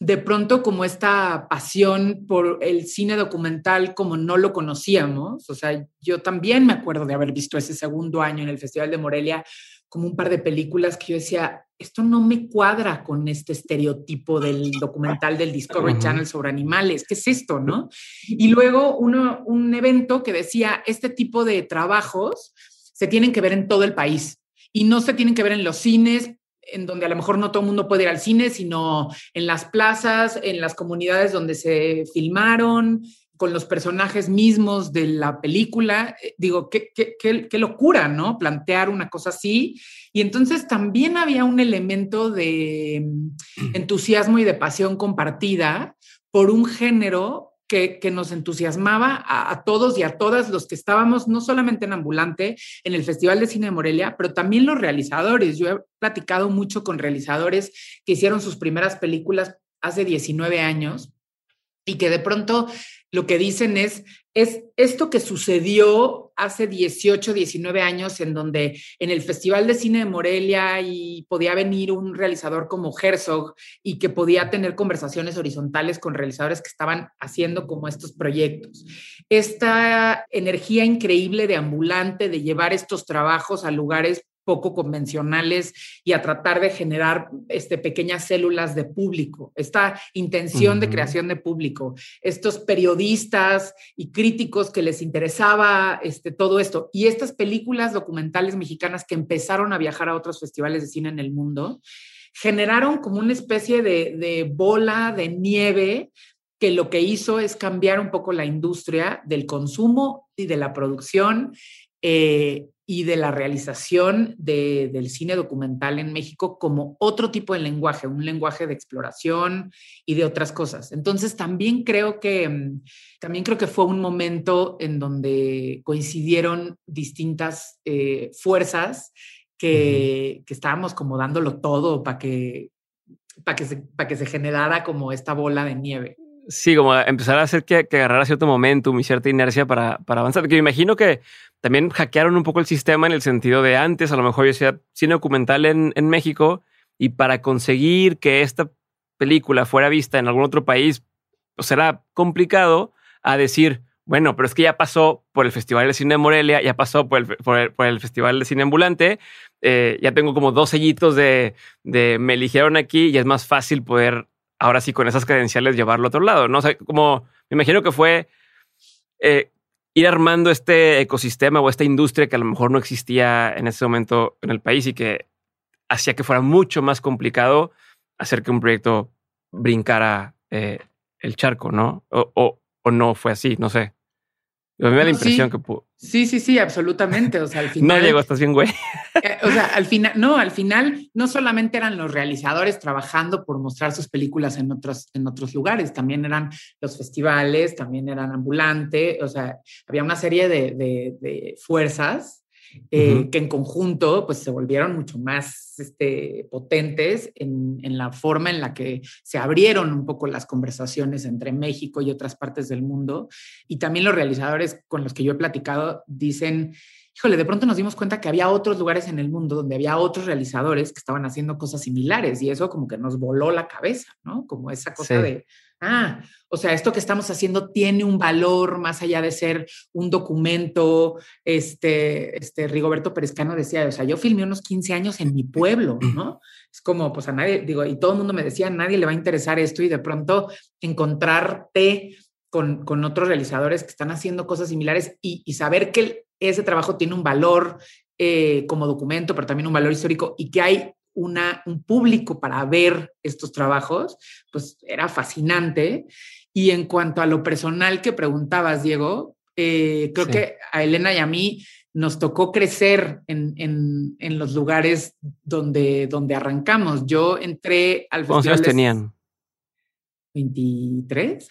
de pronto como esta pasión por el cine documental como no lo conocíamos, o sea, yo también me acuerdo de haber visto ese segundo año en el Festival de Morelia como un par de películas que yo decía, esto no me cuadra con este estereotipo del documental del Discovery Channel sobre animales, ¿qué es esto, no? Y luego uno, un evento que decía, este tipo de trabajos se tienen que ver en todo el país y no se tienen que ver en los cines en donde a lo mejor no todo el mundo puede ir al cine, sino en las plazas, en las comunidades donde se filmaron, con los personajes mismos de la película. Eh, digo, qué, qué, qué, locura, ¿no? Plantear una cosa así. Y entonces también había un elemento de mm, entusiasmo y de pasión compartida por un género que, nos entusiasmaba a, todos y a todas los que estábamos, no solamente en Ambulante, en el Festival de Cine de Morelia, pero también los realizadores. Yo he platicado mucho con realizadores que hicieron sus primeras películas hace 19 años y que de pronto lo que dicen es, es esto que sucedió hace 18, 19 años en donde en el Festival de Cine de Morelia y podía venir un realizador como Herzog y que podía tener conversaciones horizontales con realizadores que estaban haciendo como estos proyectos. Esta energía increíble de ambulante, de llevar estos trabajos a lugares poco convencionales y a tratar de generar este, pequeñas células de público, esta intención de creación de público, estos periodistas y críticos que les interesaba este, todo esto. Y estas películas documentales mexicanas que empezaron a viajar a otros festivales de cine en el mundo, generaron como una especie de, bola de nieve que lo que hizo es cambiar un poco la industria del consumo y de la producción eh, y de la realización del cine documental en México como otro tipo de lenguaje, un lenguaje de exploración y de otras cosas. Entonces también creo que, mm, también creo que fue un momento en donde coincidieron distintas eh, fuerzas que, que, estábamos como dándolo todo para que, para que, se, que se generara como esta bola de nieve. Sí, como empezar a hacer que, que agarrara cierto momentum y cierta inercia para, para avanzar. Porque me imagino que también hackearon un poco el sistema en el sentido de antes, a lo mejor yo hacía cine documental en, en México y para conseguir que esta película fuera vista en algún otro país, pues era complicado a decir, bueno, pero es que ya pasó por el Festival de Cine de Morelia, ya pasó por el, por el, Festival de Cine Ambulante, eh, ya tengo como dos sellitos de, de me eligieron aquí y es más fácil poder ahora sí con esas credenciales llevarlo a otro lado, ¿no? O como me imagino que fue eh, ir armando este ecosistema o esta industria que a lo mejor no existía en ese momento en el país y que hacía que fuera mucho más complicado hacer que un proyecto brincara eh, el charco, ¿no? O, o, no fue así, no sé. A mí me da la impresión que Sí, sí, sí, absolutamente. O sea, al final. no llegó, estás bien, güey. Eh, o sea, al final, no, al final no solamente eran los realizadores trabajando por mostrar sus películas en otros, en otros lugares, también eran los festivales, también eran ambulante, o sea, había una serie de, de, de fuerzas eh, que en conjunto pues se volvieron mucho más este, potentes en, en, la forma en la que se abrieron un poco las conversaciones entre México y otras partes del mundo. Y también los realizadores con los que yo he platicado dicen, híjole, de pronto nos dimos cuenta que había otros lugares en el mundo donde había otros realizadores que estaban haciendo cosas similares y eso como que nos voló la cabeza, ¿no? Como esa cosa de, ah, o sea, esto que estamos haciendo tiene un valor más allá de ser un documento. Este, este Rigoberto Perezcano decía, o sea, yo filmé unos 15 años en mi pueblo, ¿no? Es como, pues a nadie, digo, y todo el mundo me decía, nadie le va a interesar esto y de pronto encontrarte con, con otros realizadores que están haciendo cosas similares y, y saber que ese trabajo tiene un valor eh, como documento, pero también un valor histórico y que hay una, un público para ver estos trabajos, pues era fascinante. Y en cuanto a lo personal que preguntabas, Diego, eh, creo que a Elena y a mí nos tocó crecer en, los lugares donde, donde arrancamos. Yo entré al festival. ¿Cuántos tenían? 23.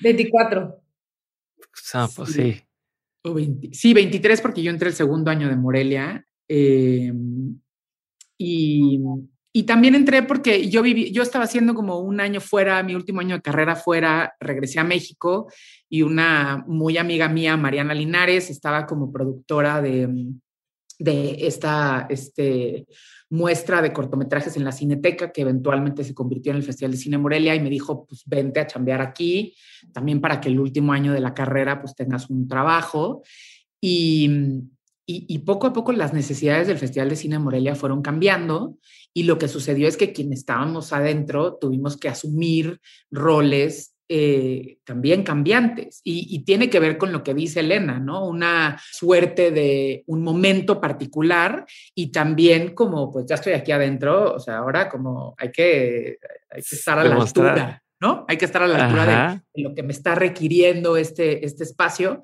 24. Ah, pues sí. sí, 23 porque yo entré el segundo año de Morelia. Em, y, y, también entré porque yo viví, yo estaba haciendo como un año fuera, mi último año de carrera fuera, regresé a México y una muy amiga mía, Mariana Linares, estaba como productora de, de esta este, muestra de cortometrajes en la Cineteca, que eventualmente se convirtió en el Festival de Cine Morelia, y me dijo, pues vente a chambear aquí, también para que el último año de la carrera pues tengas un trabajo. Y, y, poco a poco las necesidades del Festival de Cine Morelia fueron cambiando y lo que sucedió es que quienes estábamos adentro tuvimos que asumir roles eh, también cambiantes y, tiene que ver con lo que dice Elena, ¿no? Una suerte de un momento particular y también como, pues ya estoy aquí adentro, o sea, ahora como hay que, hay que estar a la altura, ¿no? Hay que estar a la altura de, lo que me está requiriendo este, este espacio.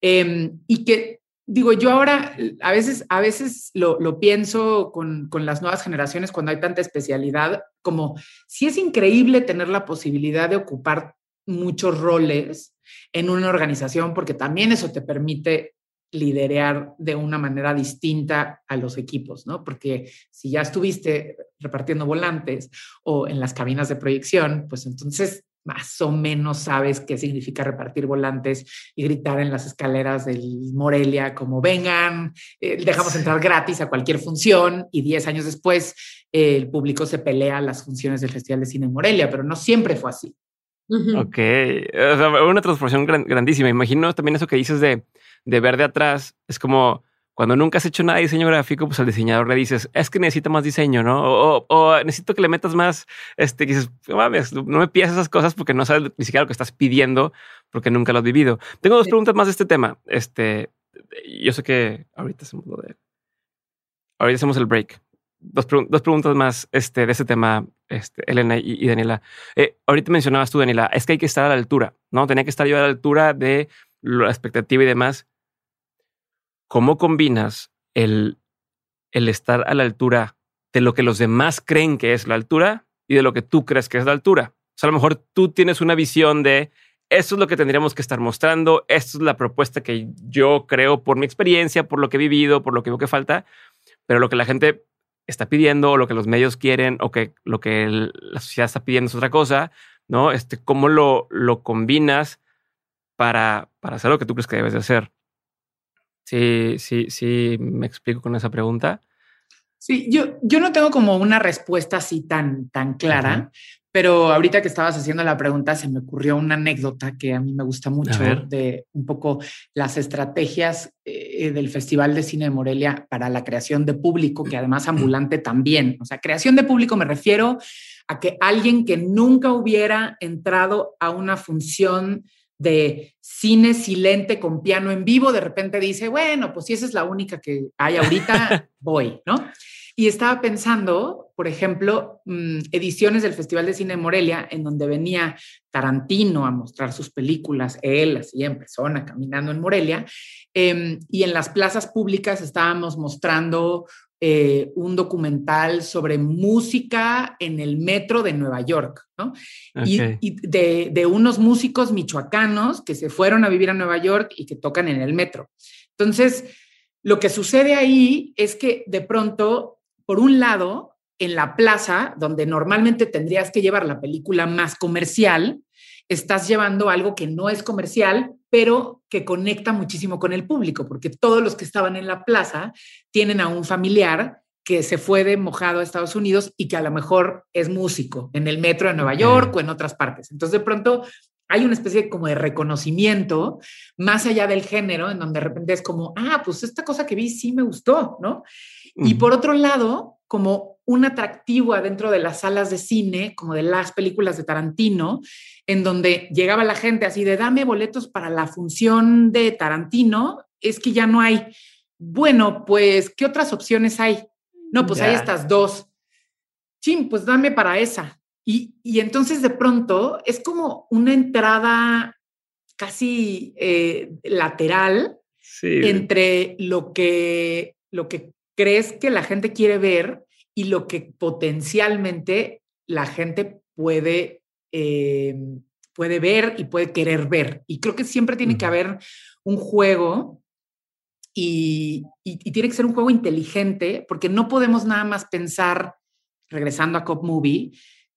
Em, y que digo, yo ahora a veces, a veces lo, lo pienso con, con, las nuevas generaciones cuando hay tanta especialidad, como si es increíble tener la posibilidad de ocupar muchos roles en una organización porque también eso te permite liderar de una manera distinta a los equipos, ¿no? Porque si ya estuviste repartiendo volantes o en las cabinas de proyección, pues entonces más o menos sabes qué significa repartir volantes y gritar en las escaleras del Morelia como vengan, eh, dejamos entrar gratis a cualquier función y 10 años después el público se pelea las funciones del Festival de Cine en Morelia, pero no siempre fue así. Ok, o sea, una transformación grandísima. Imagino también eso que dices de, de ver de atrás. Es como cuando nunca has hecho nada de diseño gráfico, pues al diseñador le dices, es que necesita más diseño, ¿no? O, o, necesito que le metas más, este, dices, mames, no me pidas esas cosas porque no sabes ni siquiera lo que estás pidiendo porque nunca lo has vivido. Tengo dos preguntas más de este tema. Este, yo sé que ahorita hacemos lo de, ahorita hacemos el break, dos, preguntas más este, de este tema, este, Elena y, Daniela. Eh, ahorita mencionabas tú, Daniela, es que hay que estar a la altura, ¿no? Tenía que estar yo a la altura de la expectativa y demás. ¿Cómo combinas el, el estar a la altura de lo que los demás creen que es la altura y de lo que tú crees que es la altura? O sea, a lo mejor tú tienes una visión de esto es lo que tendríamos que estar mostrando, esto es la propuesta que yo creo por mi experiencia, por lo que he vivido, por lo que veo que falta, pero lo que la gente está pidiendo o lo que los medios quieren o que lo que la sociedad está pidiendo es otra cosa, ¿no? Este, ¿Cómo lo, lo combinas para, para hacer lo que tú crees que debes de hacer? Sí, sí, sí, me explico con esa pregunta. Sí, yo, yo no tengo como una respuesta así tan, tan clara, pero ahorita que estabas haciendo la pregunta se me ocurrió una anécdota que a mí me gusta mucho de un poco las estrategias eh, del Festival de Cine de Morelia para la creación de público, que además ambulante también. O sea, creación de público me refiero a que alguien que nunca hubiera entrado a una función de cine silente con piano en vivo, de repente dice, bueno, pues si esa es la única que hay ahorita, voy, ¿no? Y estaba pensando, por ejemplo, mm, ediciones del Festival de Cine de Morelia, en donde venía Tarantino a mostrar sus películas, él así en persona, caminando en Morelia, em, y en las plazas públicas estábamos mostrando eh, un documental sobre música en el metro de Nueva York, ¿no? Y, de, de, unos músicos michoacanos que se fueron a vivir a Nueva York y que tocan en el metro. Entonces, lo que sucede ahí es que de pronto por un lado, en la plaza, donde normalmente tendrías que llevar la película más comercial, estás llevando algo que no es comercial, pero que conecta muchísimo con el público, porque todos los que estaban en la plaza tienen a un familiar que se fue de mojado a Estados Unidos y que a lo mejor es músico en el metro de Nueva York o en otras partes. Entonces, de pronto hay una especie como de reconocimiento más allá del género, en donde de repente es como, ah, pues esta cosa que vi sí me gustó, ¿no? Y por otro lado, como un atractivo adentro de las salas de cine, como de las películas de Tarantino, en donde llegaba la gente así de dame boletos para la función de Tarantino, es que ya no hay. Bueno, pues, ¿qué otras opciones hay? No, pues hay estas dos. Chin, pues dame para esa. Y, y, entonces de pronto es como una entrada casi eh, lateral entre lo que, lo que crees que la gente quiere ver y lo que potencialmente la gente puede, eh, puede ver y puede querer ver. Y creo que siempre tiene que haber un juego y, tiene que ser un juego inteligente porque no podemos nada más pensar, regresando a Cop Movie,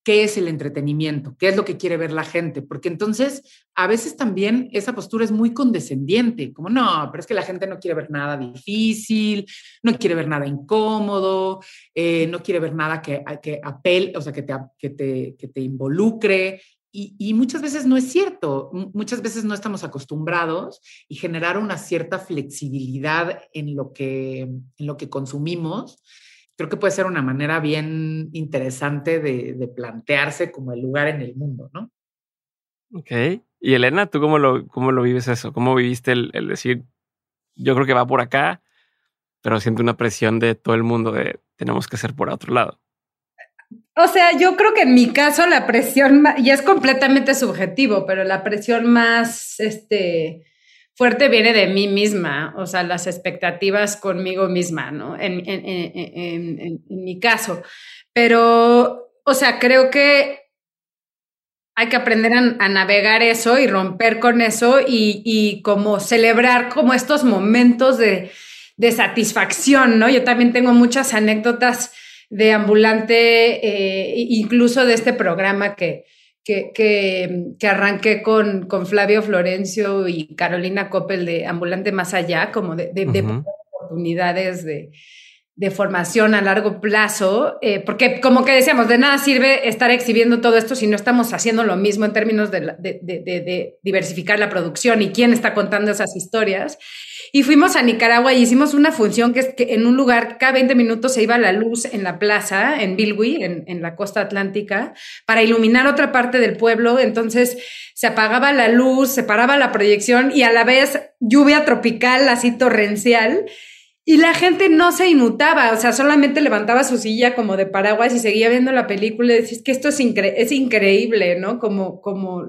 qué es el entretenimiento, qué es lo que quiere ver la gente, porque entonces a veces también esa postura es muy condescendiente, como no, pero es que la gente no quiere ver nada difícil, no quiere ver nada incómodo, eh, no quiere ver nada que, que apel, o sea, que te, que te, que te involucre. Y, muchas veces no es cierto, muchas veces no estamos acostumbrados y generar una cierta flexibilidad en lo que, en lo que consumimos creo que puede ser una manera bien interesante de, plantearse como el lugar en el mundo, ¿no? Ok. Y Elena, ¿tú cómo lo, cómo lo vives eso? ¿Cómo viviste el, decir, yo creo que va por acá, pero siento una presión de todo el mundo de tenemos que ser por otro lado? O sea, yo creo que en mi caso la presión, y es completamente subjetivo, pero la presión más, este, fuerte viene de mí misma, o sea, las expectativas conmigo misma, ¿no? En, mi caso. Pero, o sea, creo que hay que aprender a, navegar eso y romper con eso y, como celebrar como estos momentos de, satisfacción, ¿no? Yo también tengo muchas anécdotas de ambulante, eh, incluso de este programa que, que, que, arranqué con, con, Flavio Florencio y Carolina Coppel de Ambulante Más Allá, como de, oportunidades de, de, formación a largo plazo, eh, porque como que decíamos, de nada sirve estar exhibiendo todo esto si no estamos haciendo lo mismo en términos de, diversificar la producción y quién está contando esas historias. Y fuimos a Nicaragua y hicimos una función que es que en un lugar, cada 20 minutos se iba la luz en la plaza, en Bilwi, en, en la costa atlántica, para iluminar otra parte del pueblo. Entonces se apagaba la luz, se paraba la proyección y a la vez lluvia tropical, así torrencial. Y la gente no se inmutaba, o sea, solamente levantaba su silla como de paraguas y seguía viendo la película y decís que esto es, es increíble, ¿no? Como, como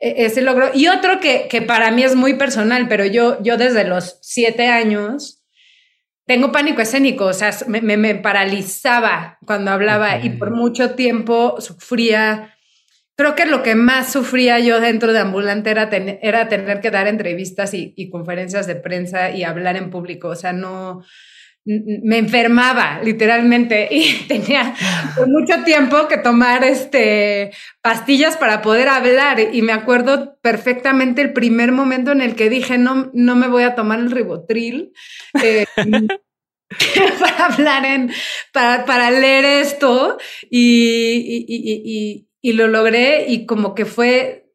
e, ese logro. Y otro que, que, para mí es muy personal, pero yo, yo desde los siete años tengo pánico escénico, o sea, me, me, paralizaba cuando hablaba y por mucho tiempo sufría creo que lo que más sufría yo dentro de Ambulante era, era tener que dar entrevistas y, conferencias de prensa y hablar en público. O sea, no, me enfermaba literalmente y tenía por mucho tiempo que tomar este pastillas para poder hablar y me acuerdo perfectamente el primer momento en el que dije no no me voy a tomar el ribotril eh, para hablar en para, para leer esto y, y lo logré y como que fue,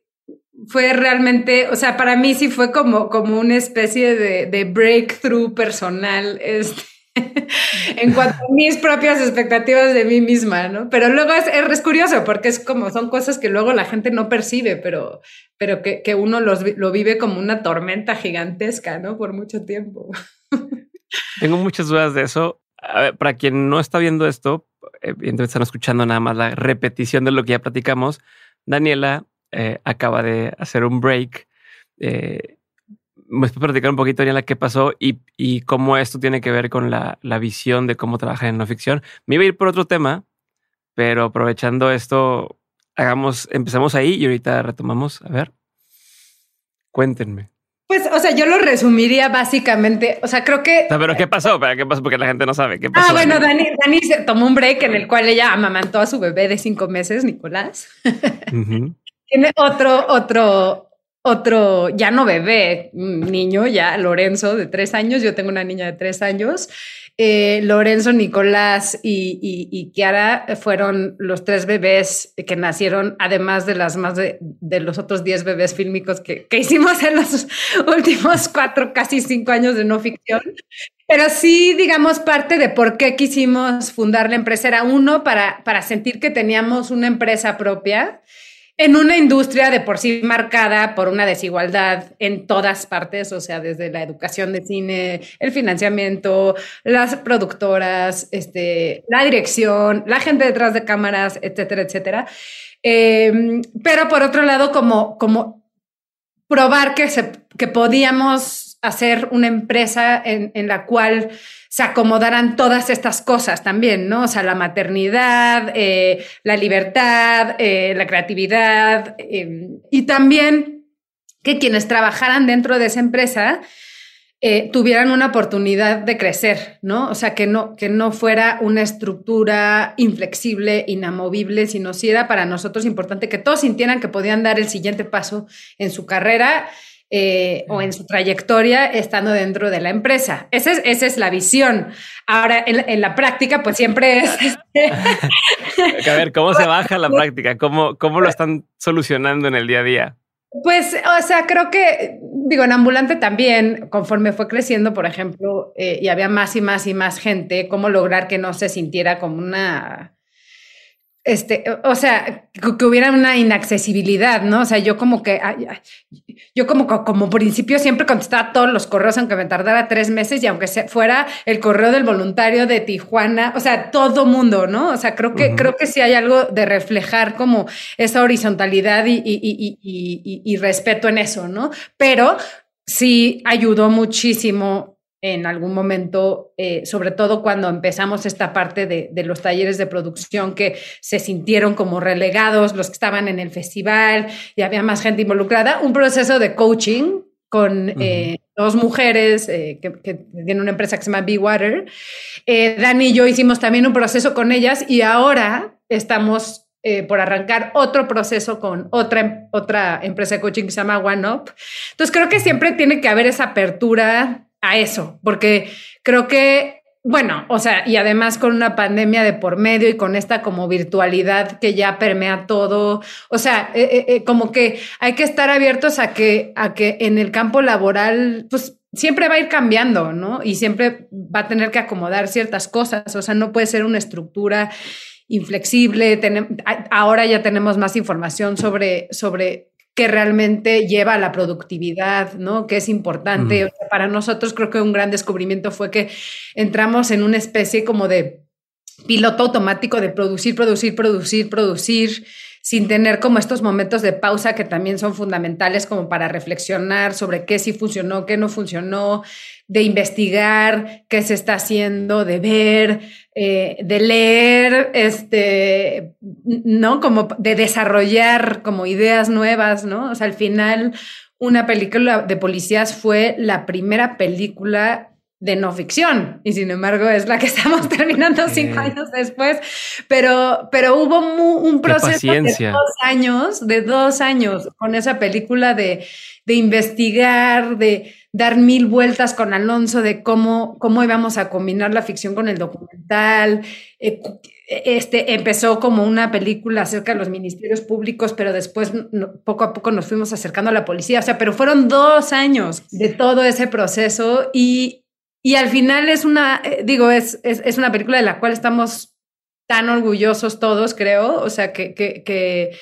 fue realmente, o sea, para mí sí fue como, como una especie de, de breakthrough personal. Este, en cuanto a mis propias expectativas de mí misma, ¿no? Pero luego es, es, curioso porque es como, son cosas que luego la gente no percibe, pero, pero que, que uno los, lo vive como una tormenta gigantesca, ¿no? Por mucho tiempo. Tengo muchas dudas de eso. A ver, para quien no está viendo esto, evidentemente están escuchando nada más la repetición de lo que ya platicamos. Daniela eh, acaba de hacer un break. Eh, me puedes platicar un poquito, Daniela, qué pasó y, cómo esto tiene que ver con la, la, visión de cómo trabajar en no ficción. Me iba a ir por otro tema, pero aprovechando esto, hagamos, empezamos ahí y ahorita retomamos. A ver, cuéntenme. Pues, o sea, yo lo resumiría básicamente. O sea, creo que. pero ¿qué pasó? ¿Qué pasó? Porque la gente no sabe. ¿Qué pasó? Ah, bueno, Dani, Dani se tomó un break en el cual ella amamantó a su bebé de cinco meses, Nicolás. Tiene otro, otro, otro, ya no bebé, niño, ya Lorenzo de tres años. Yo tengo una niña de tres años. Eh, Lorenzo, Nicolás y, y, Kiara fueron los tres bebés que nacieron, además de las más de, de los otros diez bebés fílmicos que, que, hicimos en los últimos cuatro, casi cinco años de no ficción. Pero sí, digamos, parte de por qué quisimos fundar la empresa era uno, para, para sentir que teníamos una empresa propia en una industria de por sí marcada por una desigualdad en todas partes, o sea, desde la educación de cine, el financiamiento, las productoras, este, la dirección, la gente detrás de cámaras, etcétera, etcétera. Em, pero por otro lado, como, como probar que, se, que podíamos hacer una empresa en, la cual se acomodaran todas estas cosas también, ¿no? O sea, la maternidad, eh, la libertad, eh, la creatividad em, y también que quienes trabajaran dentro de esa empresa eh, tuvieran una oportunidad de crecer, ¿no? O sea, que no, que no fuera una estructura inflexible, inamovible, sino si era para nosotros importante que todos sintieran que podían dar el siguiente paso en su carrera eh, o en su trayectoria estando dentro de la empresa. Esa es, esa es la visión. Ahora, en, la práctica, pues siempre es... Este, a ver, ¿cómo se baja la práctica? ¿Cómo, ¿Cómo lo están solucionando en el día a día? Pues, o sea, creo que, digo, en ambulante también, conforme fue creciendo, por ejemplo, eh, y había más y más y más gente, cómo lograr que no se sintiera como una este, o sea, que, hubiera una inaccesibilidad, ¿no? O sea, yo como que, yo como, como principio siempre contestaba todos los correos, aunque me tardara tres meses y aunque fuera el correo del voluntario de Tijuana, o sea, todo mundo, ¿no? O sea, creo que, creo que sí hay algo de reflejar como esa horizontalidad y, y respeto en eso, ¿no? Pero sí ayudó muchísimo en algún momento, eh, sobre todo cuando empezamos esta parte de, los talleres de producción que se sintieron como relegados, los que estaban en el festival y había más gente involucrada, un proceso de coaching con eh, dos mujeres eh, que, que, tienen una empresa que se llama Be Water. Dani y yo hicimos también un proceso con ellas y ahora estamos por arrancar otro proceso con otra, otra empresa de coaching que se llama One Up. Entonces creo que siempre tiene que haber esa apertura a eso, porque creo que, bueno, o sea, y además con una pandemia de por medio y con esta como virtualidad que ya permea todo, o sea, eh, eh, eh, como que hay que estar abiertos a que, a que en el campo laboral, pues siempre va a ir cambiando, ¿no? Y siempre va a tener que acomodar ciertas cosas, o sea, no puede ser una estructura inflexible. ahora ya tenemos más información sobre, sobre que realmente lleva a la productividad, ¿no? Que es importante. para nosotros creo que un gran descubrimiento fue que entramos en una especie como de piloto automático de producir, producir, producir, producir, sin tener como estos momentos de pausa que también son fundamentales como para reflexionar sobre qué sí funcionó, qué no funcionó, de investigar qué se está haciendo, de ver, eh, de leer, este, ¿no? Como de desarrollar como ideas nuevas, ¿no? O sea, al final una película de policías fue la primera película de no ficción y sin embargo es la que estamos terminando cinco años después, pero, pero hubo un proceso de dos años, de dos años con esa película de, de investigar, de, dar mil vueltas con Alonso de cómo, cómo íbamos a combinar la ficción con el documental. Eh, este, empezó como una película acerca de los ministerios públicos, pero después poco a poco nos fuimos acercando a la policía. O sea, pero fueron dos años de todo ese proceso y, y al final es una, eh, digo, es, es, es, una película de la cual estamos tan orgullosos todos, creo. O sea, que, que, que,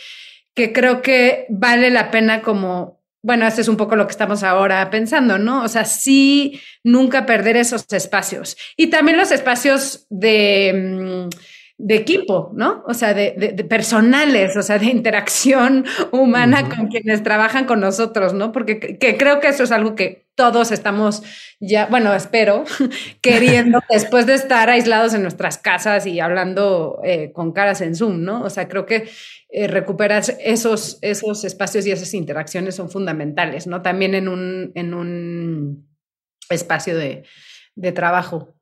que creo que vale la pena como bueno, este es un poco lo que estamos ahora pensando, ¿no? O sea, sí, nunca perder esos espacios. Y también los espacios de, mm, de equipo, ¿no? O sea, de, de, personales, o sea, de interacción humana con quienes trabajan con nosotros, ¿no? Porque que creo que eso es algo que todos estamos ya, bueno, espero, queriendo después de estar aislados en nuestras casas y hablando eh, con caras en Zoom, ¿no? O sea, creo que eh, recuperar esos, esos espacios y esas interacciones son fundamentales, ¿no? También en un, en un espacio de, de trabajo.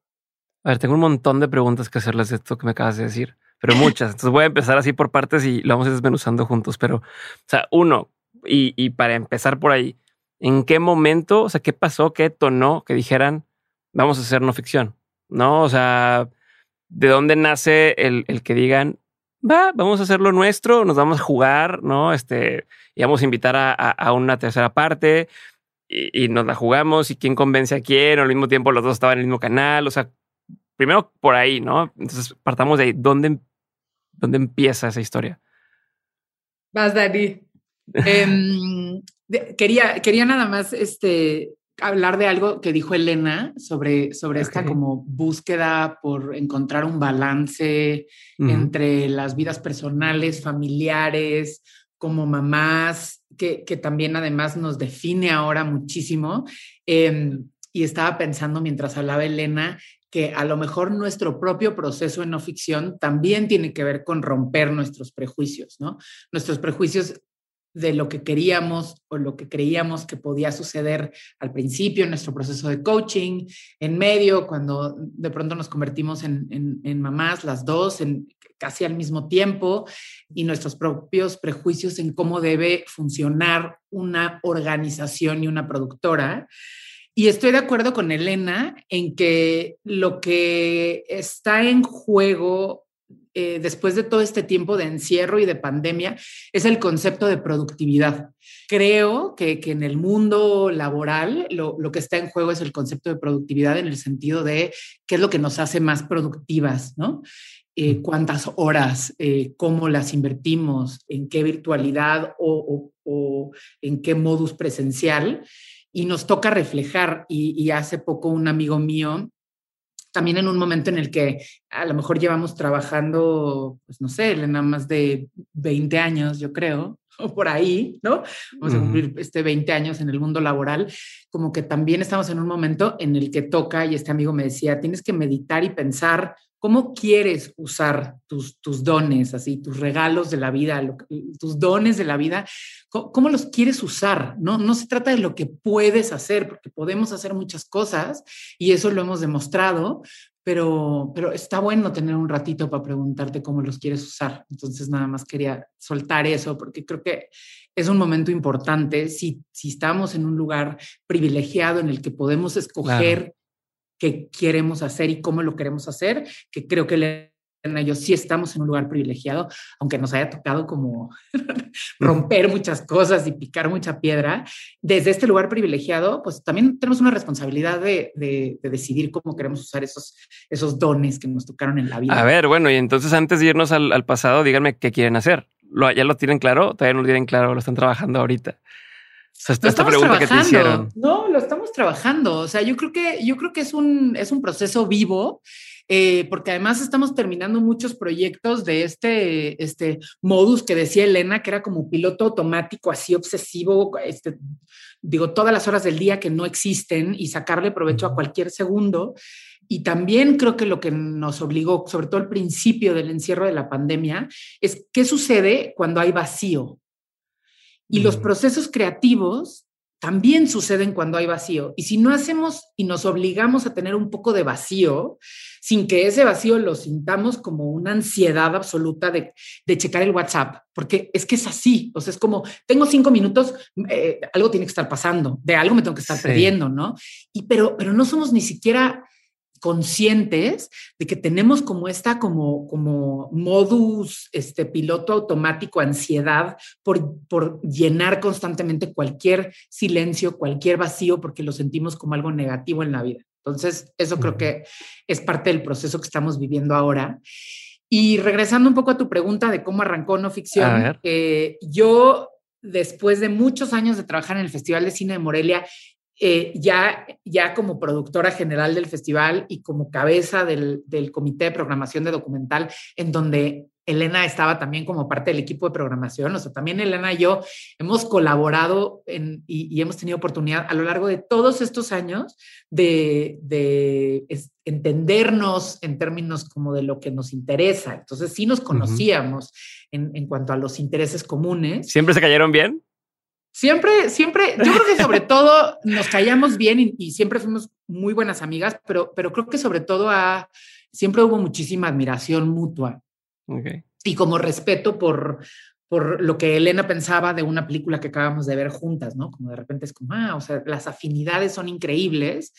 A ver, tengo un montón de preguntas que hacerles de esto que me acabas de decir, pero muchas. Entonces voy a empezar así por partes y lo vamos a ir desmenuzando juntos. Pero, o sea, uno, y, y para empezar por ahí, ¿en qué momento, o sea, qué pasó, qué tonó que dijeran, vamos a hacer no ficción? ¿No? O sea, ¿de dónde nace el, el que digan, va, vamos a hacer lo nuestro, nos vamos a jugar, ¿no? Este, y vamos a invitar a, una tercera parte y, nos la jugamos y quién convence a quién, o al mismo tiempo los dos estaban en el mismo canal, o sea, primero por ahí, ¿no? Entonces partamos de ahí, ¿dónde, dónde empieza esa historia? Vas, Dani. Em, quería, quería nada más este, hablar de algo que dijo Elena sobre, sobre esta como búsqueda por encontrar un balance entre las vidas personales, familiares, como mamás, que, también además nos define ahora muchísimo. Em, y estaba pensando mientras hablaba Elena que a lo mejor nuestro propio proceso en no ficción también tiene que ver con romper nuestros prejuicios, ¿no? Nuestros prejuicios de lo que queríamos o lo que creíamos que podía suceder al principio en nuestro proceso de coaching, en medio, cuando de pronto nos convertimos en, en mamás, las dos, en, casi al mismo tiempo, y nuestros propios prejuicios en cómo debe funcionar una organización y una productora. Y estoy de acuerdo con Elena en que lo que está en juego eh, después de todo este tiempo de encierro y de pandemia es el concepto de productividad. Creo que, en el mundo laboral lo, que está en juego es el concepto de productividad en el sentido de qué es lo que nos hace más productivas, ¿no? Eh, cuántas horas, eh, cómo las invertimos, en qué virtualidad o, o en qué modus presencial y nos toca reflejar. Y, hace poco un amigo mío, también en un momento en el que a lo mejor llevamos trabajando, pues no sé, nada más de 20 años, yo creo, o por ahí, ¿no? Vamos a cumplir este 20 años en el mundo laboral, como que también estamos en un momento en el que toca, y este amigo me decía, tienes que meditar y pensar ¿Cómo quieres usar tus, tus dones, así, tus regalos de la vida, tus dones de la vida? ¿Cómo, los quieres usar? No, no se trata de lo que puedes hacer, porque podemos hacer muchas cosas y eso lo hemos demostrado, pero, pero está bueno tener un ratito para preguntarte cómo los quieres usar. Entonces, nada más quería soltar eso, porque creo que es un momento importante si, si estamos en un lugar privilegiado en el que podemos escoger qué queremos hacer y cómo lo queremos hacer, que creo que y yo sí estamos en un lugar privilegiado, aunque nos haya tocado como romper muchas cosas y picar mucha piedra. Desde este lugar privilegiado, pues también tenemos una responsabilidad de, de, decidir cómo queremos usar esos, esos dones que nos tocaron en la vida. A ver, bueno, y entonces antes de irnos al, al pasado, díganme qué quieren hacer. ¿Lo, ¿Ya lo tienen claro? ¿Todavía no lo tienen claro? ¿Lo están trabajando ahorita? esta pregunta que te hicieron. No, lo estamos trabajando. O sea, yo creo que, yo creo que es un, es un proceso vivo. Eh, porque además estamos terminando muchos proyectos de este, este modus que decía Elena, que era como piloto automático, así obsesivo, este, digo, todas las horas del día que no existen y sacarle provecho a cualquier segundo. Y también creo que lo que nos obligó, sobre todo al principio del encierro de la pandemia, es qué sucede cuando hay vacío. Y los procesos creativos también suceden cuando hay vacío. Y si no hacemos y nos obligamos a tener un poco de vacío, sin que ese vacío lo sintamos como una ansiedad absoluta de, checar el WhatsApp, porque es que es así, o sea, es como, tengo cinco minutos, eh, algo tiene que estar pasando, de algo me tengo que estar perdiendo, ¿no? Y pero, pero no somos ni siquiera conscientes de que tenemos como esta, como, como modus, este piloto automático, ansiedad por, por llenar constantemente cualquier silencio, cualquier vacío, porque lo sentimos como algo negativo en la vida. Entonces, eso creo que es parte del proceso que estamos viviendo ahora. Y regresando un poco a tu pregunta de cómo arrancó no ficción, eh, yo después de muchos años de trabajar en el Festival de Cine de Morelia eh, ya, ya como productora general del festival y como cabeza del, del, comité de programación de documental, en donde Elena estaba también como parte del equipo de programación. O sea, también Elena y yo hemos colaborado en, y, hemos tenido oportunidad a lo largo de todos estos años de, de entendernos en términos como de lo que nos interesa. Entonces, sí nos conocíamos en, en cuanto a los intereses comunes. ¿Siempre se cayeron bien? Siempre, siempre, yo creo que sobre todo nos callamos bien y, siempre fuimos muy buenas amigas, pero, pero creo que sobre todo a, siempre hubo muchísima admiración mutua. Y como respeto por, por lo que Elena pensaba de una película que acabamos de ver juntas, ¿no? Como de repente es como, ah, o sea, las afinidades son increíbles,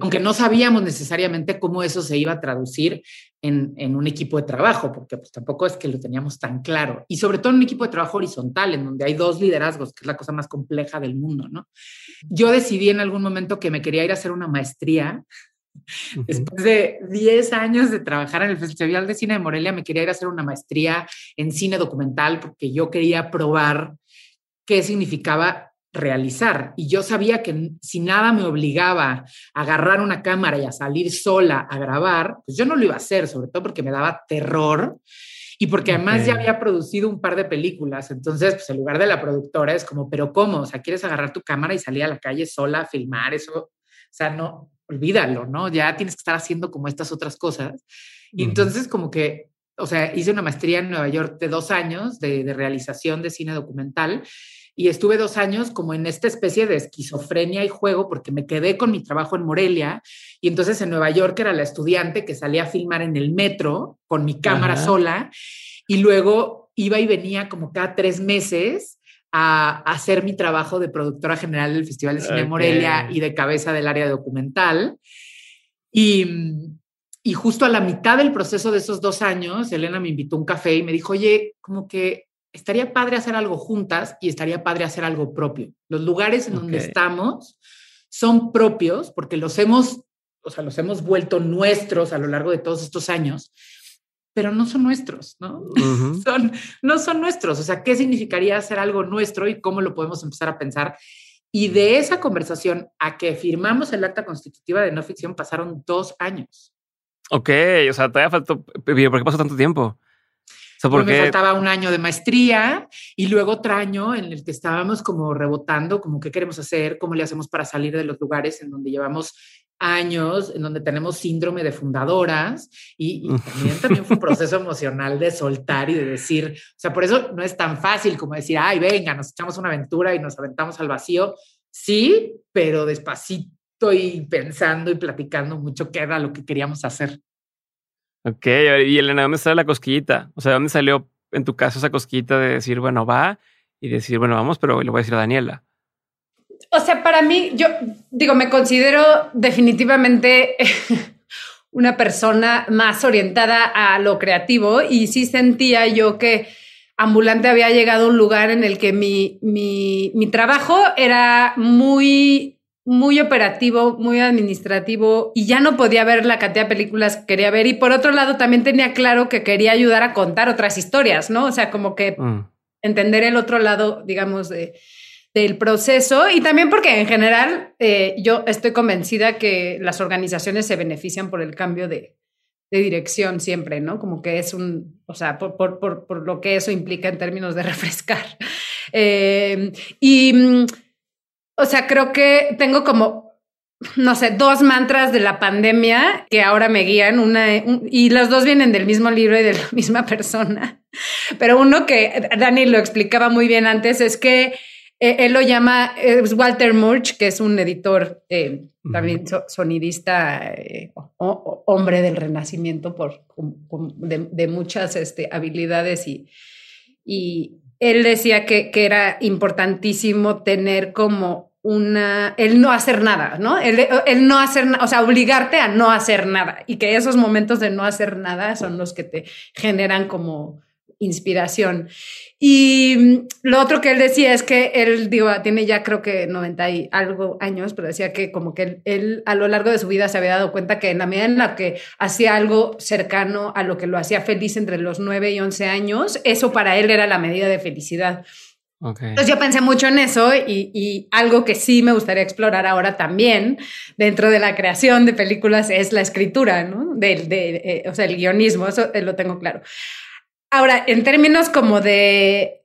aunque no sabíamos necesariamente cómo eso se iba a traducir en, en, un equipo de trabajo, porque pues tampoco es que lo teníamos tan claro. Y sobre todo en un equipo de trabajo horizontal, en donde hay dos liderazgos, que es la cosa más compleja del mundo, ¿no? Yo decidí en algún momento que me quería ir a hacer una maestría Después de 10 años de trabajar en el Festival de Cine de Morelia, me quería ir a hacer una maestría en cine documental porque yo quería probar qué significaba realizar. Y yo sabía que si nada me obligaba a agarrar una cámara y a salir sola a grabar, pues yo no lo iba a hacer, sobre todo porque me daba terror y porque además ya había producido un par de películas. Entonces, pues el lugar de la productora es como, pero ¿cómo? O sea, ¿quieres agarrar tu cámara y salir a la calle sola a filmar eso? O sea, no, olvídalo, ¿no? Ya tienes que estar haciendo como estas otras cosas. Y entonces como que, o sea, hice una maestría en Nueva York de dos años de, de realización de cine documental y estuve dos años como en esta especie de esquizofrenia y juego porque me quedé con mi trabajo en Morelia y entonces en Nueva York era la estudiante que salía a filmar en el metro con mi cámara sola y luego iba y venía como cada tres meses a, hacer mi trabajo de productora general del Festival de Cine Morelia y de cabeza del área documental. Y, y justo a la mitad del proceso de esos dos años, Elena me invitó a un café y me dijo, oye, como que estaría padre hacer algo juntas y estaría padre hacer algo propio. Los lugares en donde estamos son propios porque los hemos, o sea, los hemos vuelto nuestros a lo largo de todos estos años, pero no son nuestros, ¿no? son, no son nuestros. O sea, ¿qué significaría hacer algo nuestro y cómo lo podemos empezar a pensar? Y de esa conversación a que firmamos el acta constitutiva de no ficción pasaron dos años. Ok, o sea, todavía faltó. ¿Por qué pasó tanto tiempo? porque me faltaba un año de maestría y luego otro año en el que estábamos como rebotando, como qué queremos hacer, cómo le hacemos para salir de los lugares en donde llevamos años, en donde tenemos síndrome de fundadoras y, también, también fue un proceso emocional de soltar y de decir, o sea, por eso no es tan fácil como decir, ay, venga, nos echamos una aventura y nos aventamos al vacío. Sí, pero despacito y pensando y platicando mucho qué era lo que queríamos hacer. Ok, y Elena, ¿dónde sale la cosquillita? O sea, ¿dónde salió en tu caso esa cosquillita de decir, bueno, va y decir, bueno, vamos, pero le voy a decir a Daniela? O sea, para mí, yo digo, me considero definitivamente una persona más orientada a lo creativo y sí sentía yo que ambulante había llegado a un lugar en el que mi, mi, mi trabajo era muy muy operativo, muy administrativo y ya no podía ver la cantidad de películas que quería ver. Y por otro lado, también tenía claro que quería ayudar a contar otras historias, ¿no? O sea, como que mm. entender el otro lado, digamos, de, del proceso y también porque en general eh, yo estoy convencida que las organizaciones se benefician por el cambio de, dirección siempre, ¿no? Como que es un, o sea, por, por, por, lo que eso implica en términos de refrescar. Eh, y mm, o sea, creo que tengo como, no sé, dos mantras de la pandemia que ahora me guían, una, y los dos vienen del mismo libro y de la misma persona. Pero uno que Dani lo explicaba muy bien antes es que él lo llama es Walter Murch, que es un editor, eh, también sonidista, eh, hombre del renacimiento por, de, muchas este, habilidades y, y él decía que, que, era importantísimo tener como una, el no hacer nada, ¿no? El, el no hacer, o sea, obligarte a no hacer nada y que esos momentos de no hacer nada son los que te generan como inspiración. Y mm, lo otro que él decía es que él, digo, tiene ya creo que 90 y algo años, pero decía que como que él, a lo largo de su vida se había dado cuenta que en la medida en la que hacía algo cercano a lo que lo hacía feliz entre los 9 y 11 años, eso para él era la medida de felicidad. Entonces yo pensé mucho en eso y, algo que sí me gustaría explorar ahora también dentro de la creación de películas es la escritura, ¿no? De, eh, o sea, el guionismo, eso eh, lo tengo claro. Ahora, en términos como de,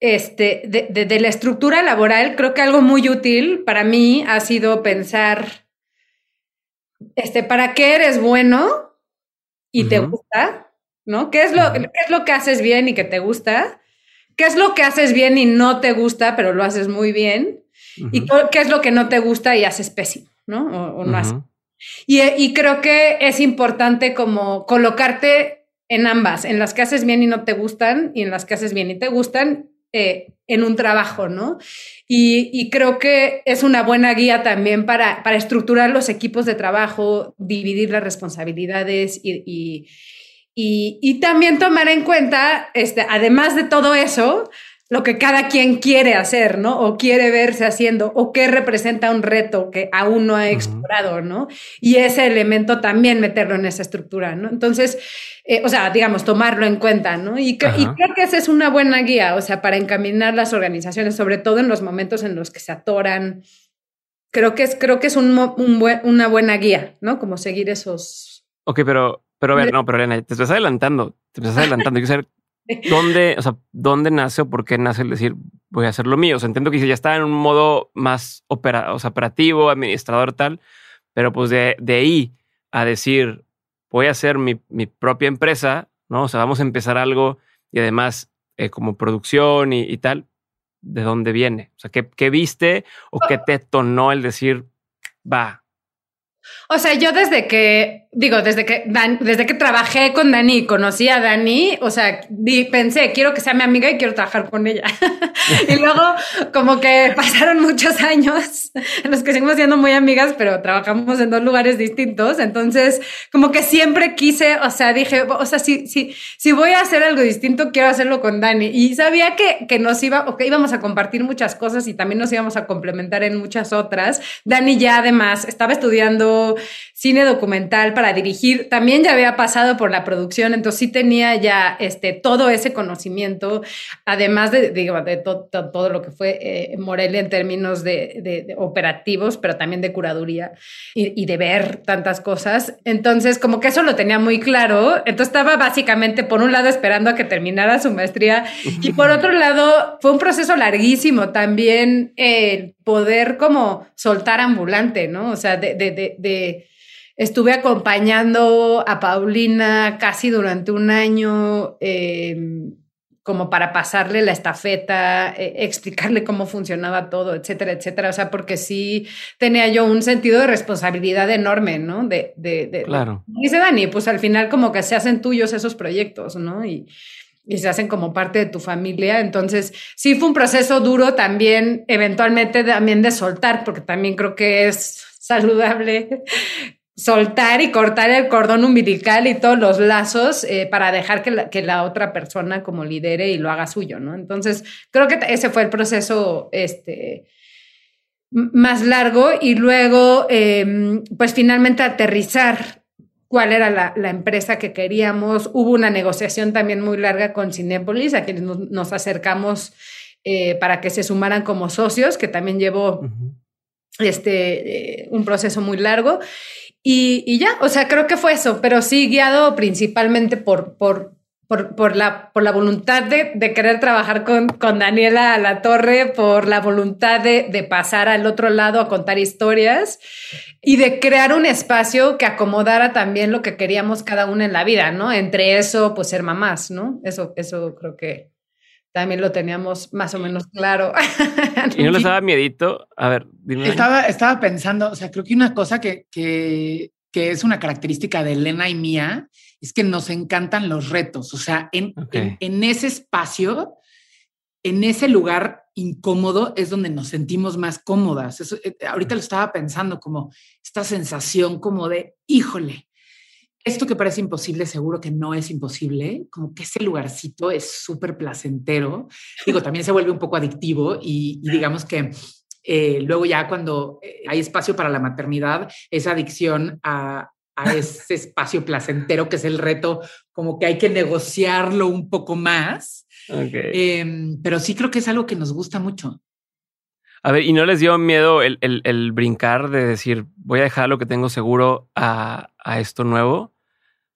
este, de, la estructura laboral, creo que algo muy útil para mí ha sido pensar, este, ¿para qué eres bueno y te gusta? ¿No? ¿Qué es, lo, ¿Qué es lo que haces bien y que te gusta? qué es lo que haces bien y no te gusta, pero lo haces muy bien, y qué es lo que no te gusta y haces pésimo, ¿no? O, no haces. Y, creo que es importante como colocarte en ambas, en las que haces bien y no te gustan, y en las que haces bien y te gustan, eh, en un trabajo, ¿no? Y, creo que es una buena guía también para, para estructurar los equipos de trabajo, dividir las responsabilidades y y, también tomar en cuenta, este, además de todo eso, lo que cada quien quiere hacer, ¿no? O quiere verse haciendo, o qué representa un reto que aún no ha explorado, ¿no? Y ese elemento también meterlo en esa estructura, ¿no? Entonces, eh, o sea, digamos, tomarlo en cuenta, ¿no? Y, creo que esa es una buena guía, o sea, para encaminar las organizaciones, sobre todo en los momentos en los que se atoran. Creo que es, creo que es un, una buena guía, ¿no? Como seguir esos. Ok, pero Pero a ver, no, pero Elena, te estás adelantando, te estás adelantando. Hay que saber dónde, o sea, dónde nace o por qué nace el decir voy a hacer lo mío. O sea, entiendo que ya está en un modo más opera, o sea, operativo, administrador, tal, pero pues de, de ahí a decir voy a hacer mi, mi, propia empresa, ¿no? O sea, vamos a empezar algo y además eh, como producción y, y, tal, ¿de dónde viene? O sea, ¿qué, qué viste o qué te tonó el decir, va, o sea, yo desde que, digo, desde que, desde que trabajé con Dani conocí a Dani, o sea, pensé, quiero que sea mi amiga y quiero trabajar con ella. y luego, como que pasaron muchos años en los que seguimos siendo muy amigas, pero trabajamos en dos lugares distintos. Entonces, como que siempre quise, o sea, dije, o sea, si, si, si voy a hacer algo distinto, quiero hacerlo con Dani. Y sabía que, que nos iba, o que íbamos a compartir muchas cosas y también nos íbamos a complementar en muchas otras. Dani ya además estaba estudiando cine documental para dirigir, también ya había pasado por la producción, entonces sí tenía ya este, todo ese conocimiento, además de, de todo lo que fue eh, Morelia en términos de, operativos, pero también de curaduría y, de ver tantas cosas. Entonces, como que eso lo tenía muy claro. Entonces estaba básicamente, por un lado, esperando a que terminara su maestría y por otro lado, fue un proceso larguísimo también el poder como soltar ambulante, ¿no? O sea, de, de, de, estuve acompañando a Paulina casi durante un año, em, como para pasarle la estafeta, eh, explicarle cómo funcionaba todo, etcétera, etcétera. O sea, porque sí tenía yo un sentido de responsabilidad enorme, ¿no? De, de, de claro. Dice Dani, pues al final como que se hacen tuyos esos proyectos, ¿no? Y, y se hacen como parte de tu familia. Entonces, sí fue un proceso duro también, eventualmente también de soltar, porque también creo que es saludable soltar y cortar el cordón umbilical y todos los lazos eh, para dejar que la, que la, otra persona como lidere y lo haga suyo, ¿no? Entonces, creo que ese fue el proceso este, más largo y luego, em, pues finalmente aterrizar cuál era la, la, empresa que queríamos. Hubo una negociación también muy larga con Cinépolis, a quienes nos, acercamos eh, para que se sumaran como socios, que también llevó este, eh, un proceso muy largo. Y, y, ya, o sea, creo que fue eso, pero sí guiado principalmente por, por, por, por, la, por la voluntad de, de querer trabajar con, con, Daniela a la torre, por la voluntad de, de, pasar al otro lado a contar historias y de crear un espacio que acomodara también lo que queríamos cada una en la vida, ¿no? Entre eso, pues ser mamás, ¿no? Eso, eso creo que también lo teníamos más o menos claro. ¿Y no les daba miedito? A ver, dime. Estaba, estaba pensando, o sea, creo que una cosa que, que, que es una característica de Elena y mía es que nos encantan los retos. O sea, en, en, ese espacio, en ese lugar incómodo es donde nos sentimos más cómodas. Eso, eh, ahorita lo estaba pensando como esta sensación como de, híjole, esto que parece imposible, seguro que no es imposible, como que ese lugarcito es súper placentero. Digo, también se vuelve un poco adictivo y, digamos que eh, luego ya cuando eh, hay espacio para la maternidad, esa adicción a, a ese espacio placentero que es el reto, como que hay que negociarlo un poco más. Em, pero sí creo que es algo que nos gusta mucho. A ver, ¿y no les dio miedo el, el, brincar de decir, voy a dejar lo que tengo seguro a, a esto nuevo? O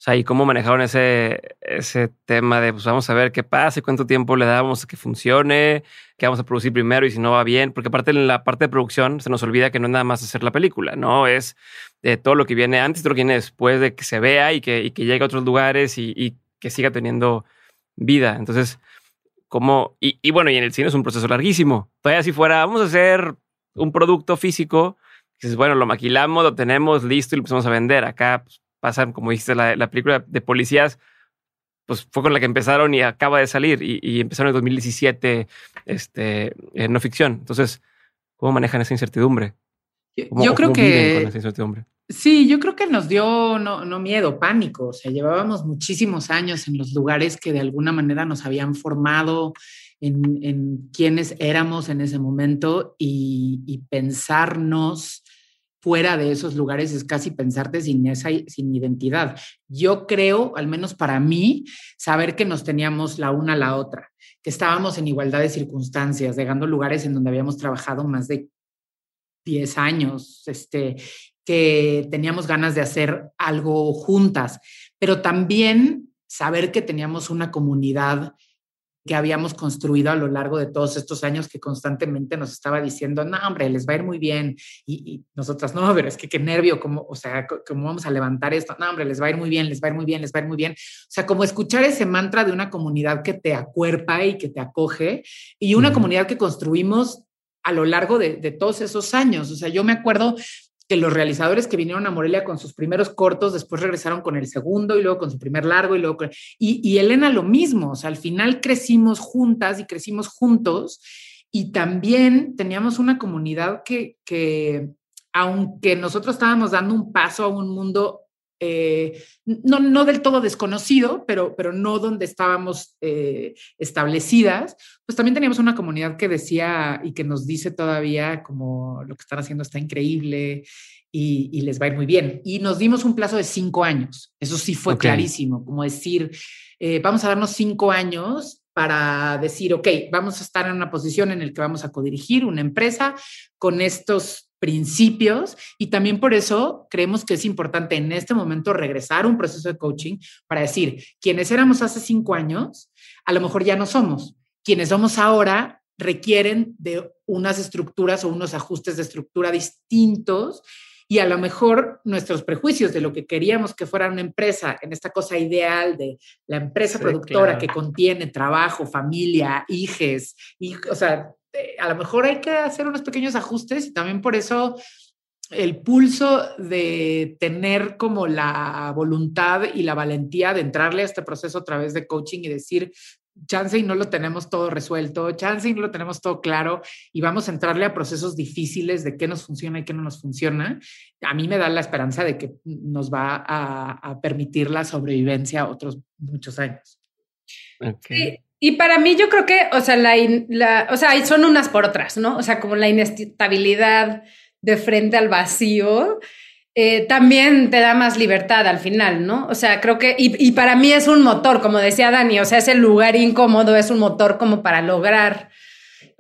sea, ¿y cómo manejaron ese, ese tema de, pues vamos a ver qué pasa y cuánto tiempo le damos a que funcione, qué vamos a producir primero y si no va bien? Porque aparte en la parte de producción se nos olvida que no es nada más hacer la película, ¿no? Es de todo lo que viene antes, todo lo que viene después de que se vea y que, que llegue a otros lugares y que siga teniendo vida. Entonces, ¿cómo? Y, y, bueno, y en el cine es un proceso larguísimo. Todavía si fuera, vamos a hacer un producto físico, dices, bueno, lo maquilamos, lo tenemos listo y lo empezamos a vender. Acá pues, pasan, como dijiste, la, la, película de policías, pues fue con la que empezaron y acaba de salir y, y empezaron en 2017 este, en no ficción. Entonces, ¿cómo manejan esa incertidumbre? Yo creo que... Sí, yo creo que nos dio no, no, miedo, pánico. O sea, llevábamos muchísimos años en los lugares que de alguna manera nos habían formado en, en quiénes éramos en ese momento y, pensarnos fuera de esos lugares es casi pensarte sin esa sin identidad. Yo creo, al menos para mí, saber que nos teníamos la una a la otra, que estábamos en igualdad de circunstancias, llegando lugares en donde habíamos trabajado más de 10 años, este, que teníamos ganas de hacer algo juntas, pero también saber que teníamos una comunidad que habíamos construido a lo largo de todos estos años que constantemente nos estaba diciendo, no, hombre, les va a ir muy bien. Y, nosotras, no, pero es que qué nervio, como, o sea, ¿cómo vamos a levantar esto? No, hombre, les va a ir muy bien, les va a ir muy bien, les va a ir muy bien. O sea, como escuchar ese mantra de una comunidad que te acuerpa y que te acoge y una comunidad que construimos a lo largo de, de, todos esos años. O sea, yo me acuerdo que los realizadores que vinieron a Morelia con sus primeros cortos, después regresaron con el segundo y luego con su primer largo y luego y, Elena lo mismo, o sea, al final crecimos juntas y crecimos juntos y también teníamos una comunidad que, que aunque nosotros estábamos dando un paso a un mundo eh, no, no del todo desconocido, pero, pero no donde estábamos eh, establecidas, pues también teníamos una comunidad que decía y que nos dice todavía como lo que están haciendo está increíble y, les va a ir muy bien. Y nos dimos un plazo de cinco años, eso sí fue clarísimo, como decir, eh, vamos a darnos cinco años para decir, ok, vamos a estar en una posición en la que vamos a codirigir una empresa con estos principios y también por eso creemos que es importante en este momento regresar a un proceso de coaching para decir, quienes éramos hace cinco años, a lo mejor ya no somos. Quienes somos ahora requieren de unas estructuras o unos ajustes de estructura distintos y a lo mejor nuestros prejuicios de lo que queríamos que fuera una empresa, en esta cosa ideal de la empresa productora que contiene trabajo, familia, hijes, y, o sea, a lo mejor hay que hacer unos pequeños ajustes y también por eso el pulso de tener como la voluntad y la valentía de entrarle a este proceso a través de coaching y decir, chance y no lo tenemos todo resuelto, chance y no lo tenemos todo claro y vamos a entrarle a procesos difíciles de qué nos funciona y qué no nos funciona, a mí me da la esperanza de que nos va a, permitir la sobrevivencia otros muchos años. Okay. Y para mí yo creo que, o sea, la, o sea, son unas por otras, ¿no? O sea, como la inestabilidad de frente al vacío, eh, también te da más libertad al final, ¿no? O sea, creo que, y, y, para mí es un motor, como decía Dani, o sea, ese lugar incómodo es un motor como para lograr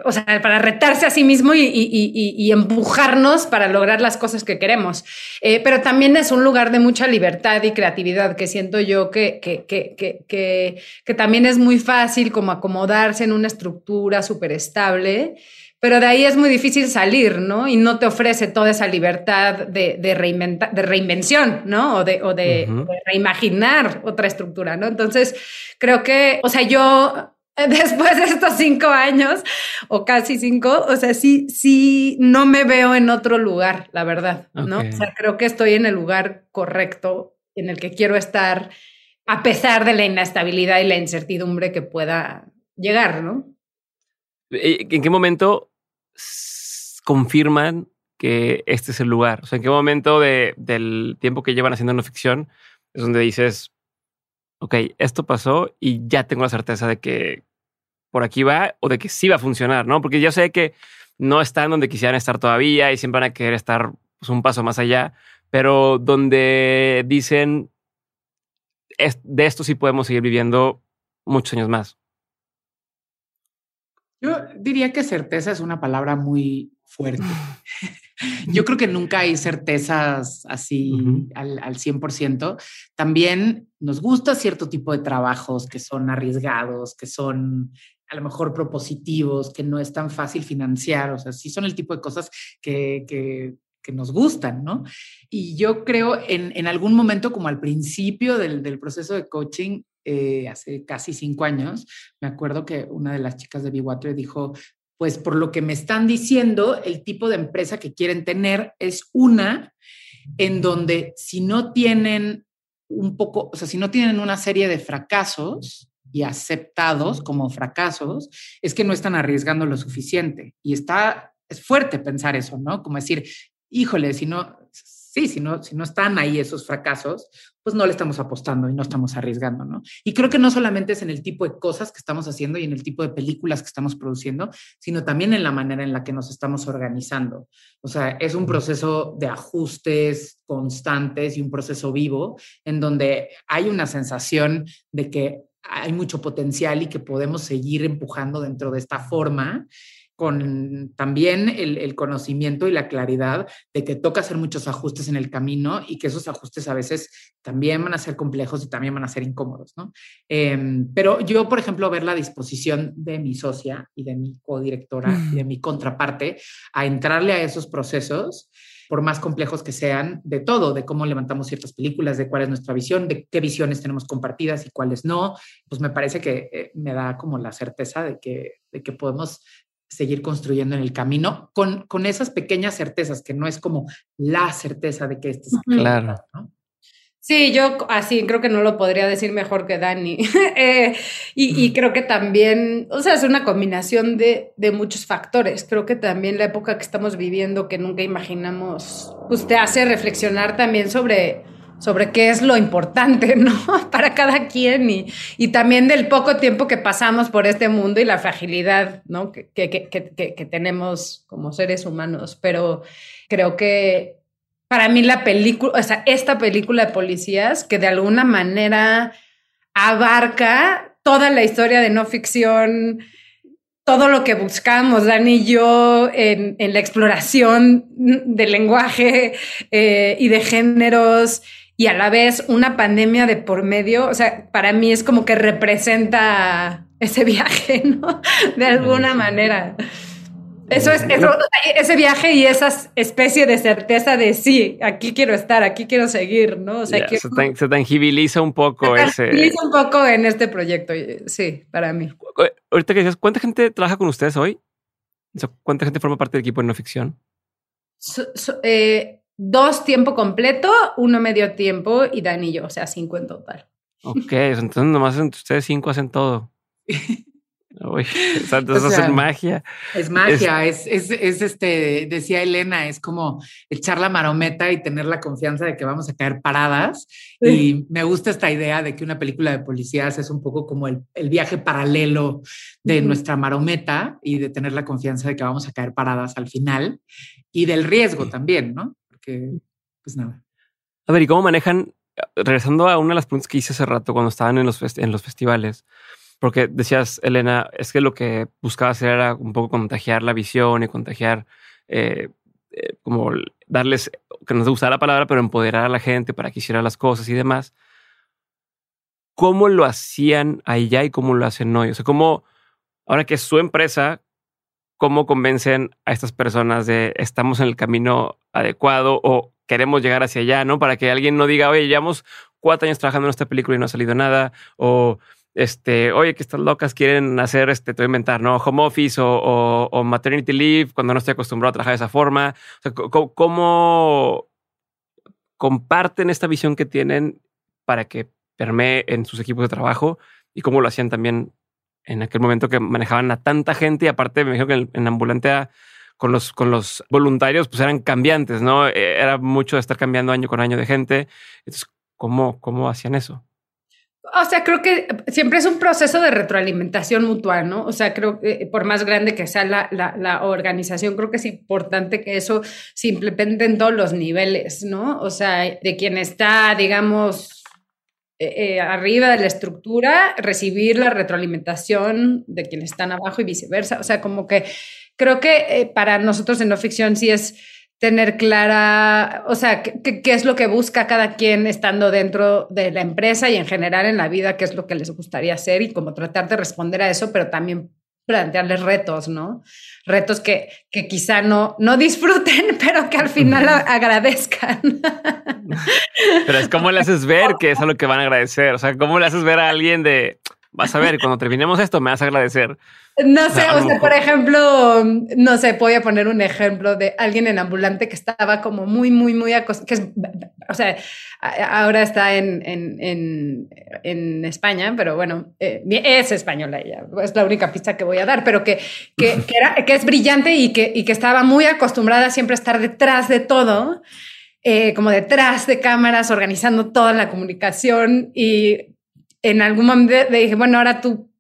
o sea, para retarse a sí mismo y, empujarnos para lograr las cosas que queremos. Eh, pero también es un lugar de mucha libertad y creatividad que siento yo que, que, que, que también es muy fácil como acomodarse en una estructura súper estable pero de ahí es muy difícil salir, ¿no? Y no te ofrece toda esa libertad de, de, de reinvención, ¿no? O, de, o de, reimaginar otra estructura, ¿no? Entonces, creo que, o sea, yo después de estos cinco años o casi cinco, o sea, sí, sí, no me veo en otro lugar, la verdad, ¿no? O sea, creo que estoy en el lugar correcto en el que quiero estar, a pesar de la inestabilidad y la incertidumbre que pueda llegar, ¿no? ¿En qué momento confirman que este es el lugar? O sea, ¿en qué momento de, del tiempo que llevan haciendo una ficción es donde dices, ok, esto pasó y ya tengo la certeza de que por aquí va o de que sí va a funcionar, ¿no? Porque yo sé que no están donde quisieran estar todavía y siempre van a querer estar pues, un paso más allá, pero donde dicen, de esto sí podemos seguir viviendo muchos años más. Yo diría que certeza es una palabra muy fuerte. Yo creo que nunca hay certezas así al, al 100%. También nos gusta cierto tipo de trabajos que son arriesgados, que son a lo mejor propositivos, que no es tan fácil financiar, o sea, sí son el tipo de cosas que, que, que nos gustan, ¿no? Y yo creo en, en algún momento, como al principio del, del proceso de coaching, eh, hace casi cinco años, me acuerdo que una de las chicas de Be dijo, pues por lo que me están diciendo, el tipo de empresa que quieren tener es una en donde si no tienen un poco, o sea, si no tienen una serie de fracasos y aceptados como fracasos, es que no están arriesgando lo suficiente. Y está, es fuerte pensar eso, ¿no? Como decir, híjole, si no, sí, si no, si no están ahí esos fracasos, pues no le estamos apostando y no estamos arriesgando, ¿no? Y creo que no solamente es en el tipo de cosas que estamos haciendo y en el tipo de películas que estamos produciendo, sino también en la manera en la que nos estamos organizando. O sea, es un proceso de ajustes constantes y un proceso vivo en donde hay una sensación de que hay mucho potencial y que podemos seguir empujando dentro de esta forma con también el, conocimiento y la claridad de que toca hacer muchos ajustes en el camino y que esos ajustes a veces también van a ser complejos y también van a ser incómodos, ¿no? Em, pero yo, por ejemplo, ver la disposición de mi socia y de mi codirectora y de mi contraparte a entrarle a esos procesos, por más complejos que sean, de todo, de cómo levantamos ciertas películas, de cuál es nuestra visión, de qué visiones tenemos compartidas y cuáles no, pues me parece que eh, me da como la certeza de que, de que podemos seguir construyendo en el camino con, con esas pequeñas certezas, que no es como la certeza de que este es claro. Sí, yo así creo que no lo podría decir mejor que Dani. Eh, y, creo que también, o sea, es una combinación de, de, muchos factores. Creo que también la época que estamos viviendo, que nunca imaginamos, pues te hace reflexionar también sobre sobre qué es lo importante, ¿no? Para cada quien y, y, también del poco tiempo que pasamos por este mundo y la fragilidad, ¿no? Que, que, que, que, tenemos como seres humanos. Pero creo que para mí la película, o sea, esta película de policías que de alguna manera abarca toda la historia de no ficción, todo lo que buscamos, Dani y yo, en, en la exploración del lenguaje eh, y de géneros y a la vez una pandemia de por medio, o sea, para mí es como que representa ese viaje, ¿no? De alguna manera. Eso es, ese viaje y esa especie de certeza de sí, aquí quiero estar, aquí quiero seguir, ¿no? O sea, se, tangibiliza un poco se ese. tangibiliza un poco en este proyecto, sí, para mí. Ahorita que dices, ¿cuánta gente trabaja con ustedes hoy? ¿Cuánta gente forma parte del equipo de no ficción? eh, dos tiempo completo, uno medio tiempo y Dani y yo, o sea, cinco en total. Ok, entonces nomás ustedes cinco hacen todo. Uy, entonces es magia. Es magia, es, es, es, este, decía Elena, es como echar la marometa y tener la confianza de que vamos a caer paradas. Y me gusta esta idea de que una película de policías es un poco como el, el viaje paralelo de nuestra marometa y de tener la confianza de que vamos a caer paradas al final y del riesgo también, ¿no? Pues nada. A ver, ¿y cómo manejan? Regresando a una de las preguntas que hice hace rato cuando estaban en los, en los festivales, porque decías, Elena, es que lo que buscaba hacer era un poco contagiar la visión y contagiar, eh, eh, como darles, que no se usara la palabra, pero empoderar a la gente para que hiciera las cosas y demás. ¿Cómo lo hacían allá y cómo lo hacen hoy? O sea, cómo, ahora que es su empresa, cómo convencen a estas personas de estamos en el camino adecuado o queremos llegar hacia allá, ¿no? Para que alguien no diga, oye, llevamos cuatro años trabajando en esta película y no ha salido nada, o este, oye, que estas locas quieren hacer, este, te voy a inventar, ¿no? Home office o, maternity leave cuando no estoy acostumbrado a trabajar de esa forma. O sea, ¿cómo comparten esta visión que tienen para que permee en sus equipos de trabajo y cómo lo hacían también en aquel momento que manejaban a tanta gente y aparte me dijo que en, ambulante con los, con los voluntarios pues eran cambiantes, ¿no? Eh, era mucho de estar cambiando año con año de gente. Entonces, ¿cómo, cómo hacían eso? O sea, creo que siempre es un proceso de retroalimentación mutual, ¿no? O sea, creo que eh, por más grande que sea la, la, la, organización, creo que es importante que eso se implemente en todos los niveles, ¿no? O sea, de quien está, digamos, eh, eh, arriba de la estructura, recibir la retroalimentación de quienes están abajo y viceversa. O sea, como que creo que eh, para nosotros en no ficción sí es tener clara, o sea, qué es lo que busca cada quien estando dentro de la empresa y en general en la vida, qué es lo que les gustaría hacer y como tratar de responder a eso, pero también plantearles retos, ¿no? Retos que, que quizá no, no disfruten, pero que al final agradezcan. Pero es como le haces ver que es a lo que van a agradecer. O sea, ¿cómo le haces ver a alguien de, vas a ver, cuando terminemos esto me vas a agradecer? No sé, o sea, por ejemplo, no sé, voy a poner un ejemplo de alguien en ambulante que estaba como muy, muy, muy que es, o sea, ahora está en, en, en, España, pero bueno, eh, es española ella, es la única pista que voy a dar, pero que, que, que, era, que es brillante y que, y que estaba muy acostumbrada siempre a estar detrás de todo, eh, como detrás de cámaras, organizando toda la comunicación y en algún momento dije, bueno, ahora tú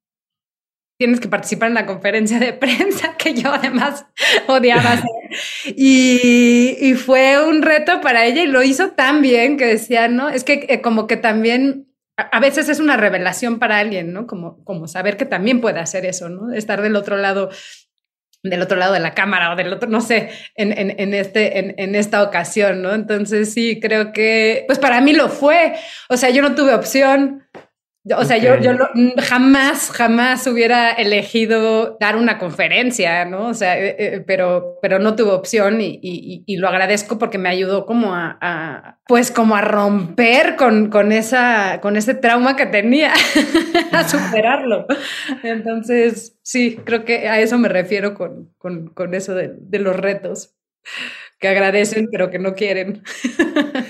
tienes que participar en la conferencia de prensa, que yo además odiaba hacer. Y, y, fue un reto para ella y lo hizo tan bien que decía, ¿no? Es que eh, como que también a veces es una revelación para alguien, ¿no? Como, como saber que también puede hacer eso, ¿no? Estar del otro lado del otro lado de la cámara o del otro, no sé, en, en, en este, en, en, esta ocasión, ¿no? Entonces sí, creo que, pues para mí lo fue. O sea, yo no tuve opción. O sea, yo, yo jamás, jamás hubiera elegido dar una conferencia, ¿no? O sea, eh, eh, pero, pero no tuve opción y, y, y, lo agradezco porque me ayudó como a, a pues como a romper con, con, esa, con ese trauma que tenía, a superarlo. Entonces, sí, creo que a eso me refiero con, con, con eso de, de los retos que agradecen, pero que no quieren.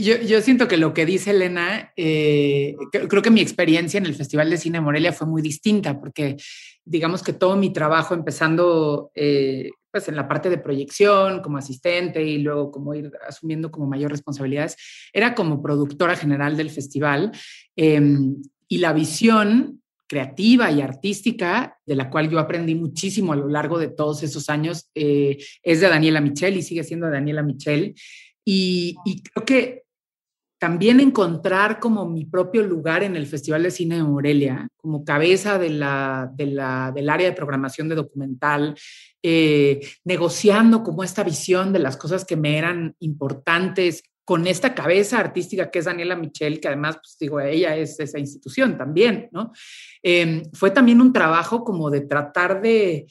yo, yo, siento que lo que dice Elena, eh, creo que mi experiencia en el Festival de Cine Morelia fue muy distinta, porque digamos que todo mi trabajo, empezando eh, pues en la parte de proyección como asistente y luego como ir asumiendo como mayor responsabilidades, era como productora general del festival. Em, y la visión creativa y artística, de la cual yo aprendí muchísimo a lo largo de todos esos años, eh, es de Daniela Michel y sigue siendo Daniela Michel. Y, creo que también encontrar como mi propio lugar en el Festival de Cine de Morelia, como cabeza de la, del área de programación de documental, eh, negociando como esta visión de las cosas que me eran importantes con esta cabeza artística que es Daniela Michel, que además, pues digo, ella es esa institución también, ¿no? Em, fue también un trabajo como de tratar de,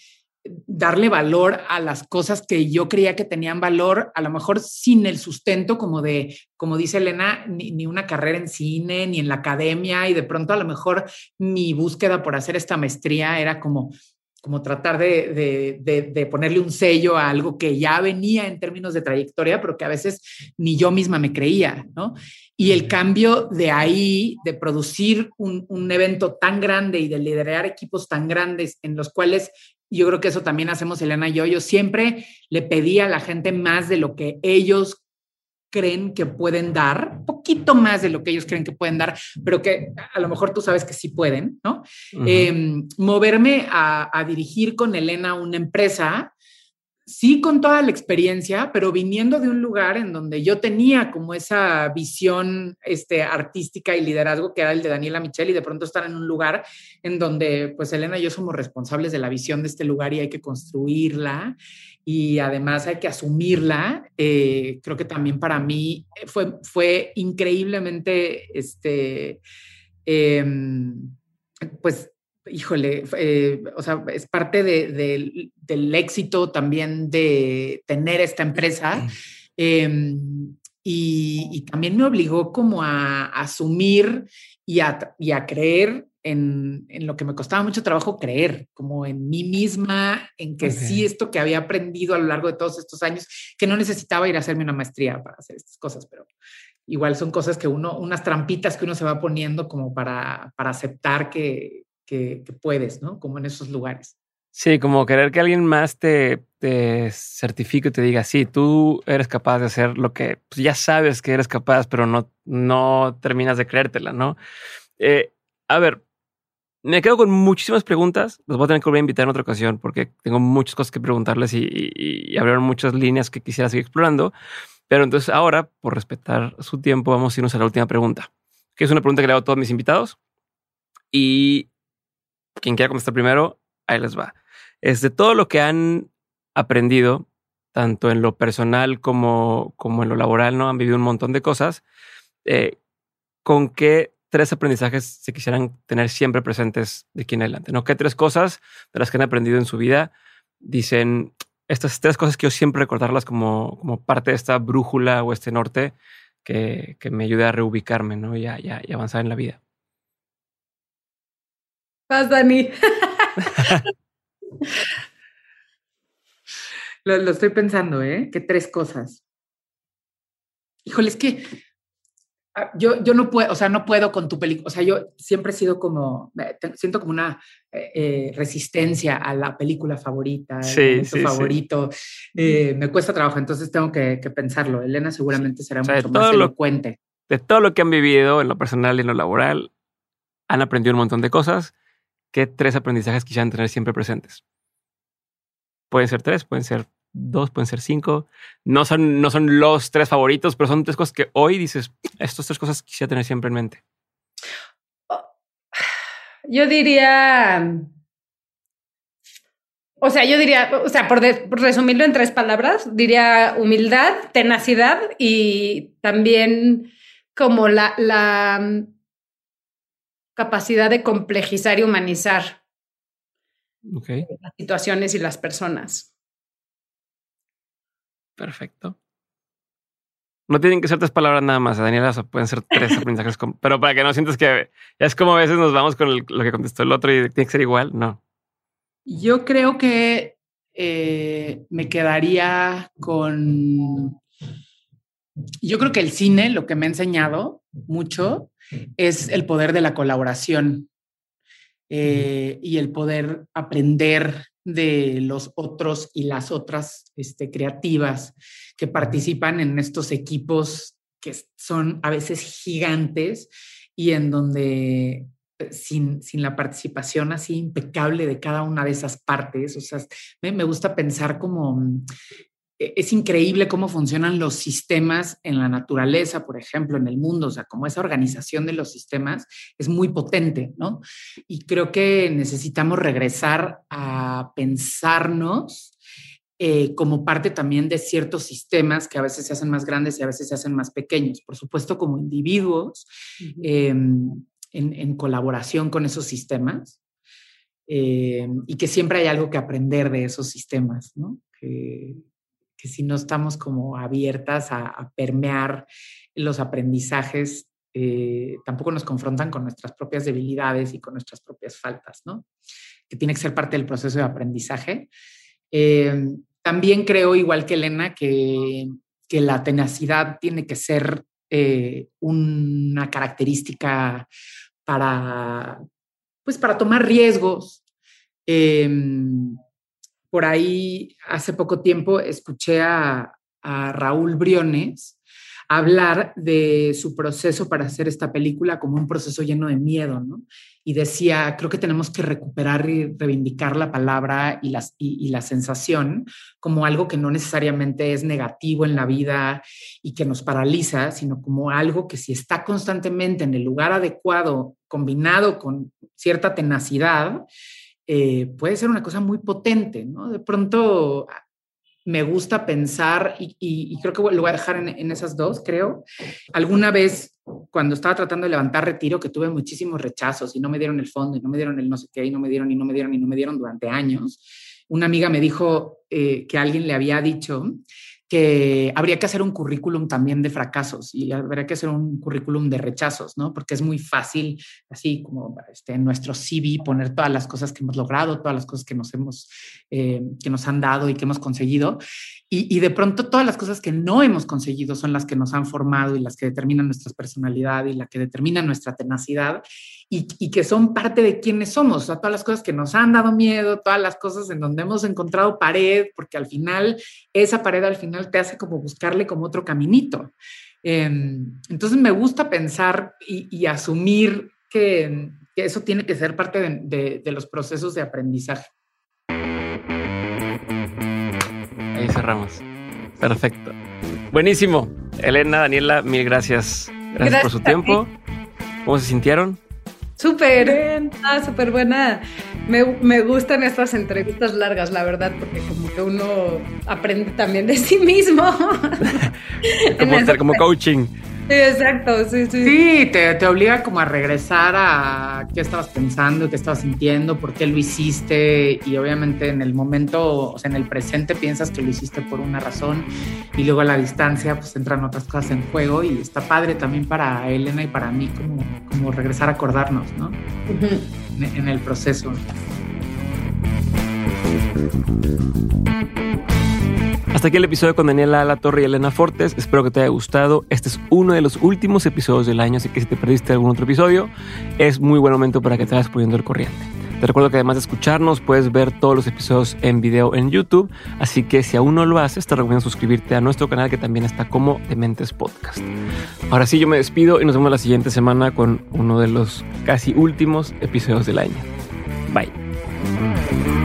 darle valor a las cosas que yo creía que tenían valor, a lo mejor sin el sustento como de, como dice Elena, ni, una carrera en cine, ni en la academia, y de pronto a lo mejor mi búsqueda por hacer esta maestría era como, como tratar de, de, ponerle un sello a algo que ya venía en términos de trayectoria, pero que a veces ni yo misma me creía, ¿no? Y el cambio de ahí, de producir un, un evento tan grande y de liderar equipos tan grandes en los cuales yo creo que eso también hacemos Elena y yo. Yo siempre le pedí a la gente más de lo que ellos creen que pueden dar, poquito más de lo que ellos creen que pueden dar, pero que a lo mejor tú sabes que sí pueden, ¿no? Em, moverme a, a, dirigir con Elena una empresa sí con toda la experiencia, pero viniendo de un lugar en donde yo tenía como esa visión este, artística y liderazgo que era el de Daniela Michel y de pronto estar en un lugar en donde pues Elena y yo somos responsables de la visión de este lugar y hay que construirla y además hay que asumirla. Eh, creo que también para mí fue, fue increíblemente, este, em, pues híjole, eh, o sea, es parte del éxito también de tener esta empresa. Em, y, también me obligó como a, asumir y a, y a creer en, en, lo que me costaba mucho trabajo creer, como en mí misma, en que sí, esto que había aprendido a lo largo de todos estos años, que no necesitaba ir a hacerme una maestría para hacer estas cosas, pero igual son cosas que uno, unas trampitas que uno se va poniendo como para, para aceptar que, que, puedes, ¿no? Como en esos lugares. Sí, como querer que alguien más te, te certifique y te diga, sí, tú eres capaz de hacer lo que pues, ya sabes que eres capaz, pero no, no terminas de creértela, ¿no? Eh, a ver, me quedo con muchísimas preguntas. Los voy a tener que volver a invitar en otra ocasión porque tengo muchas cosas que preguntarles y, y, abrieron muchas líneas que quisiera seguir explorando. Pero entonces ahora, por respetar su tiempo, vamos a irnos a la última pregunta, que es una pregunta que le hago a todos mis invitados. Y quien quiera contestar primero, ahí les va. Es de todo lo que han aprendido, tanto en lo personal como, como en lo laboral, ¿no? Han vivido un montón de cosas. Eh, ¿Con qué tres aprendizajes se quisieran tener siempre presentes de aquí en adelante? ¿No? ¿Qué tres cosas de las que han aprendido en su vida dicen estas tres cosas que yo siempre recordarlas como, como parte de esta brújula o este norte que, que me ayude a reubicarme ¿no? y, y avanzar en la vida? Vas, Dani. lo, estoy pensando, ¿eh? Que tres cosas. Híjole, es que ah, yo, yo no puedo, o sea, no puedo con tu película, o sea, yo siempre he sido como, siento como una eh, eh, resistencia a la película favorita, sí, sí favorito. Eh, me cuesta trabajo, entonces tengo que, pensarlo. Elena seguramente será mucho más elocuente. de todo lo que han vivido en lo personal y en lo laboral, han aprendido un montón de cosas ¿qué tres aprendizajes quisieran tener siempre presentes? Pueden ser tres, pueden ser dos, pueden ser cinco. No son, no son los tres favoritos, pero son tres cosas que hoy dices, estas tres cosas quisiera tener siempre en mente. Yo diría O sea, yo diría, o sea, por, resumirlo en tres palabras, diría humildad, tenacidad y también como la, la capacidad de complejizar y humanizar las situaciones y las personas. Perfecto. No tienen que ser tres palabras nada más, Daniela, pueden ser tres aprendizajes, pero para que no sientas que ya es como a veces nos vamos con lo que contestó el otro y tiene que ser igual, no. Yo creo que eh, me quedaría con... Yo creo que el cine, lo que me ha enseñado mucho, es el poder de la colaboración eh, y el poder aprender de los otros y las otras este, creativas que participan en estos equipos que son a veces gigantes y en donde eh, sin, sin, la participación así impecable de cada una de esas partes. O sea, me, gusta pensar como es increíble cómo funcionan los sistemas en la naturaleza, por ejemplo, en el mundo, o sea, como esa organización de los sistemas es muy potente, ¿no? Y creo que necesitamos regresar a pensarnos eh, como parte también de ciertos sistemas que a veces se hacen más grandes y a veces se hacen más pequeños, por supuesto como individuos en, colaboración con esos sistemas eh, y que siempre hay algo que aprender de esos sistemas, ¿no? Que, que si no estamos como abiertas a, permear los aprendizajes, eh, tampoco nos confrontan con nuestras propias debilidades y con nuestras propias faltas, ¿no? Que tiene que ser parte del proceso de aprendizaje. Eh, también creo, igual que Elena, que, que la tenacidad tiene que ser una característica para, pues para tomar riesgos. Em, por ahí hace poco tiempo escuché a, Raúl Briones hablar de su proceso para hacer esta película como un proceso lleno de miedo, ¿no? Y decía, creo que tenemos que recuperar y reivindicar la palabra y, la sensación como algo que no necesariamente es negativo en la vida y que nos paraliza, sino como algo que si está constantemente en el lugar adecuado, combinado con cierta tenacidad, eh, puede ser una cosa muy potente, ¿no? De pronto me gusta pensar, y, creo que lo voy a dejar en, esas dos, creo. Alguna vez, cuando estaba tratando de levantar retiro, que tuve muchísimos rechazos y no me dieron el fondo, y no me dieron el no sé qué, y no me dieron, y no me dieron, y no me dieron durante años, una amiga me dijo eh, que alguien le había dicho que habría que hacer un currículum también de fracasos y habría que hacer un currículum de rechazos, ¿no? Porque es muy fácil, así como este, en nuestro CV, poner todas las cosas que hemos logrado, todas las cosas que nos hemos, eh, que nos han dado y que hemos conseguido. Y, y, de pronto todas las cosas que no hemos conseguido son las que nos han formado y las que determinan nuestra personalidad y la que determinan nuestra tenacidad y, que son parte de quienes somos, o sea, todas las cosas que nos han dado miedo, todas las cosas en donde hemos encontrado pared, porque al final, esa pared al final te hace como buscarle como otro caminito. Em, entonces me gusta pensar y, asumir que, eso tiene que ser parte de, de los procesos de aprendizaje. Ahí cerramos. Perfecto. Buenísimo. Elena, Daniela, mil gracias. Gracias, por su tiempo. ¿Cómo se sintieron? Súper, ah, súper buena. Me, me, gustan estas entrevistas largas, la verdad, porque como que uno aprende también de sí mismo. como, como coaching. Sí, exacto, sí, sí. Sí, te, te, obliga como a regresar a qué estabas pensando, qué estabas sintiendo, por qué lo hiciste y obviamente en el momento, o sea, en el presente piensas que lo hiciste por una razón y luego a la distancia pues entran otras cosas en juego y está padre también para Elena y para mí como, como regresar a acordarnos, ¿no? en, en el proceso. Hasta aquí el episodio con Daniela La Torre y Elena Fortes. Espero que te haya gustado. Este es uno de los últimos episodios del año, así que si te perdiste algún otro episodio, es muy buen momento para que te vayas poniendo el corriente. Te recuerdo que además de escucharnos, puedes ver todos los episodios en video en YouTube, así que si aún no lo haces, te recomiendo suscribirte a nuestro canal que también está como Dementes Podcast. Ahora sí, yo me despido y nos vemos la siguiente semana con uno de los casi últimos episodios del año. Bye.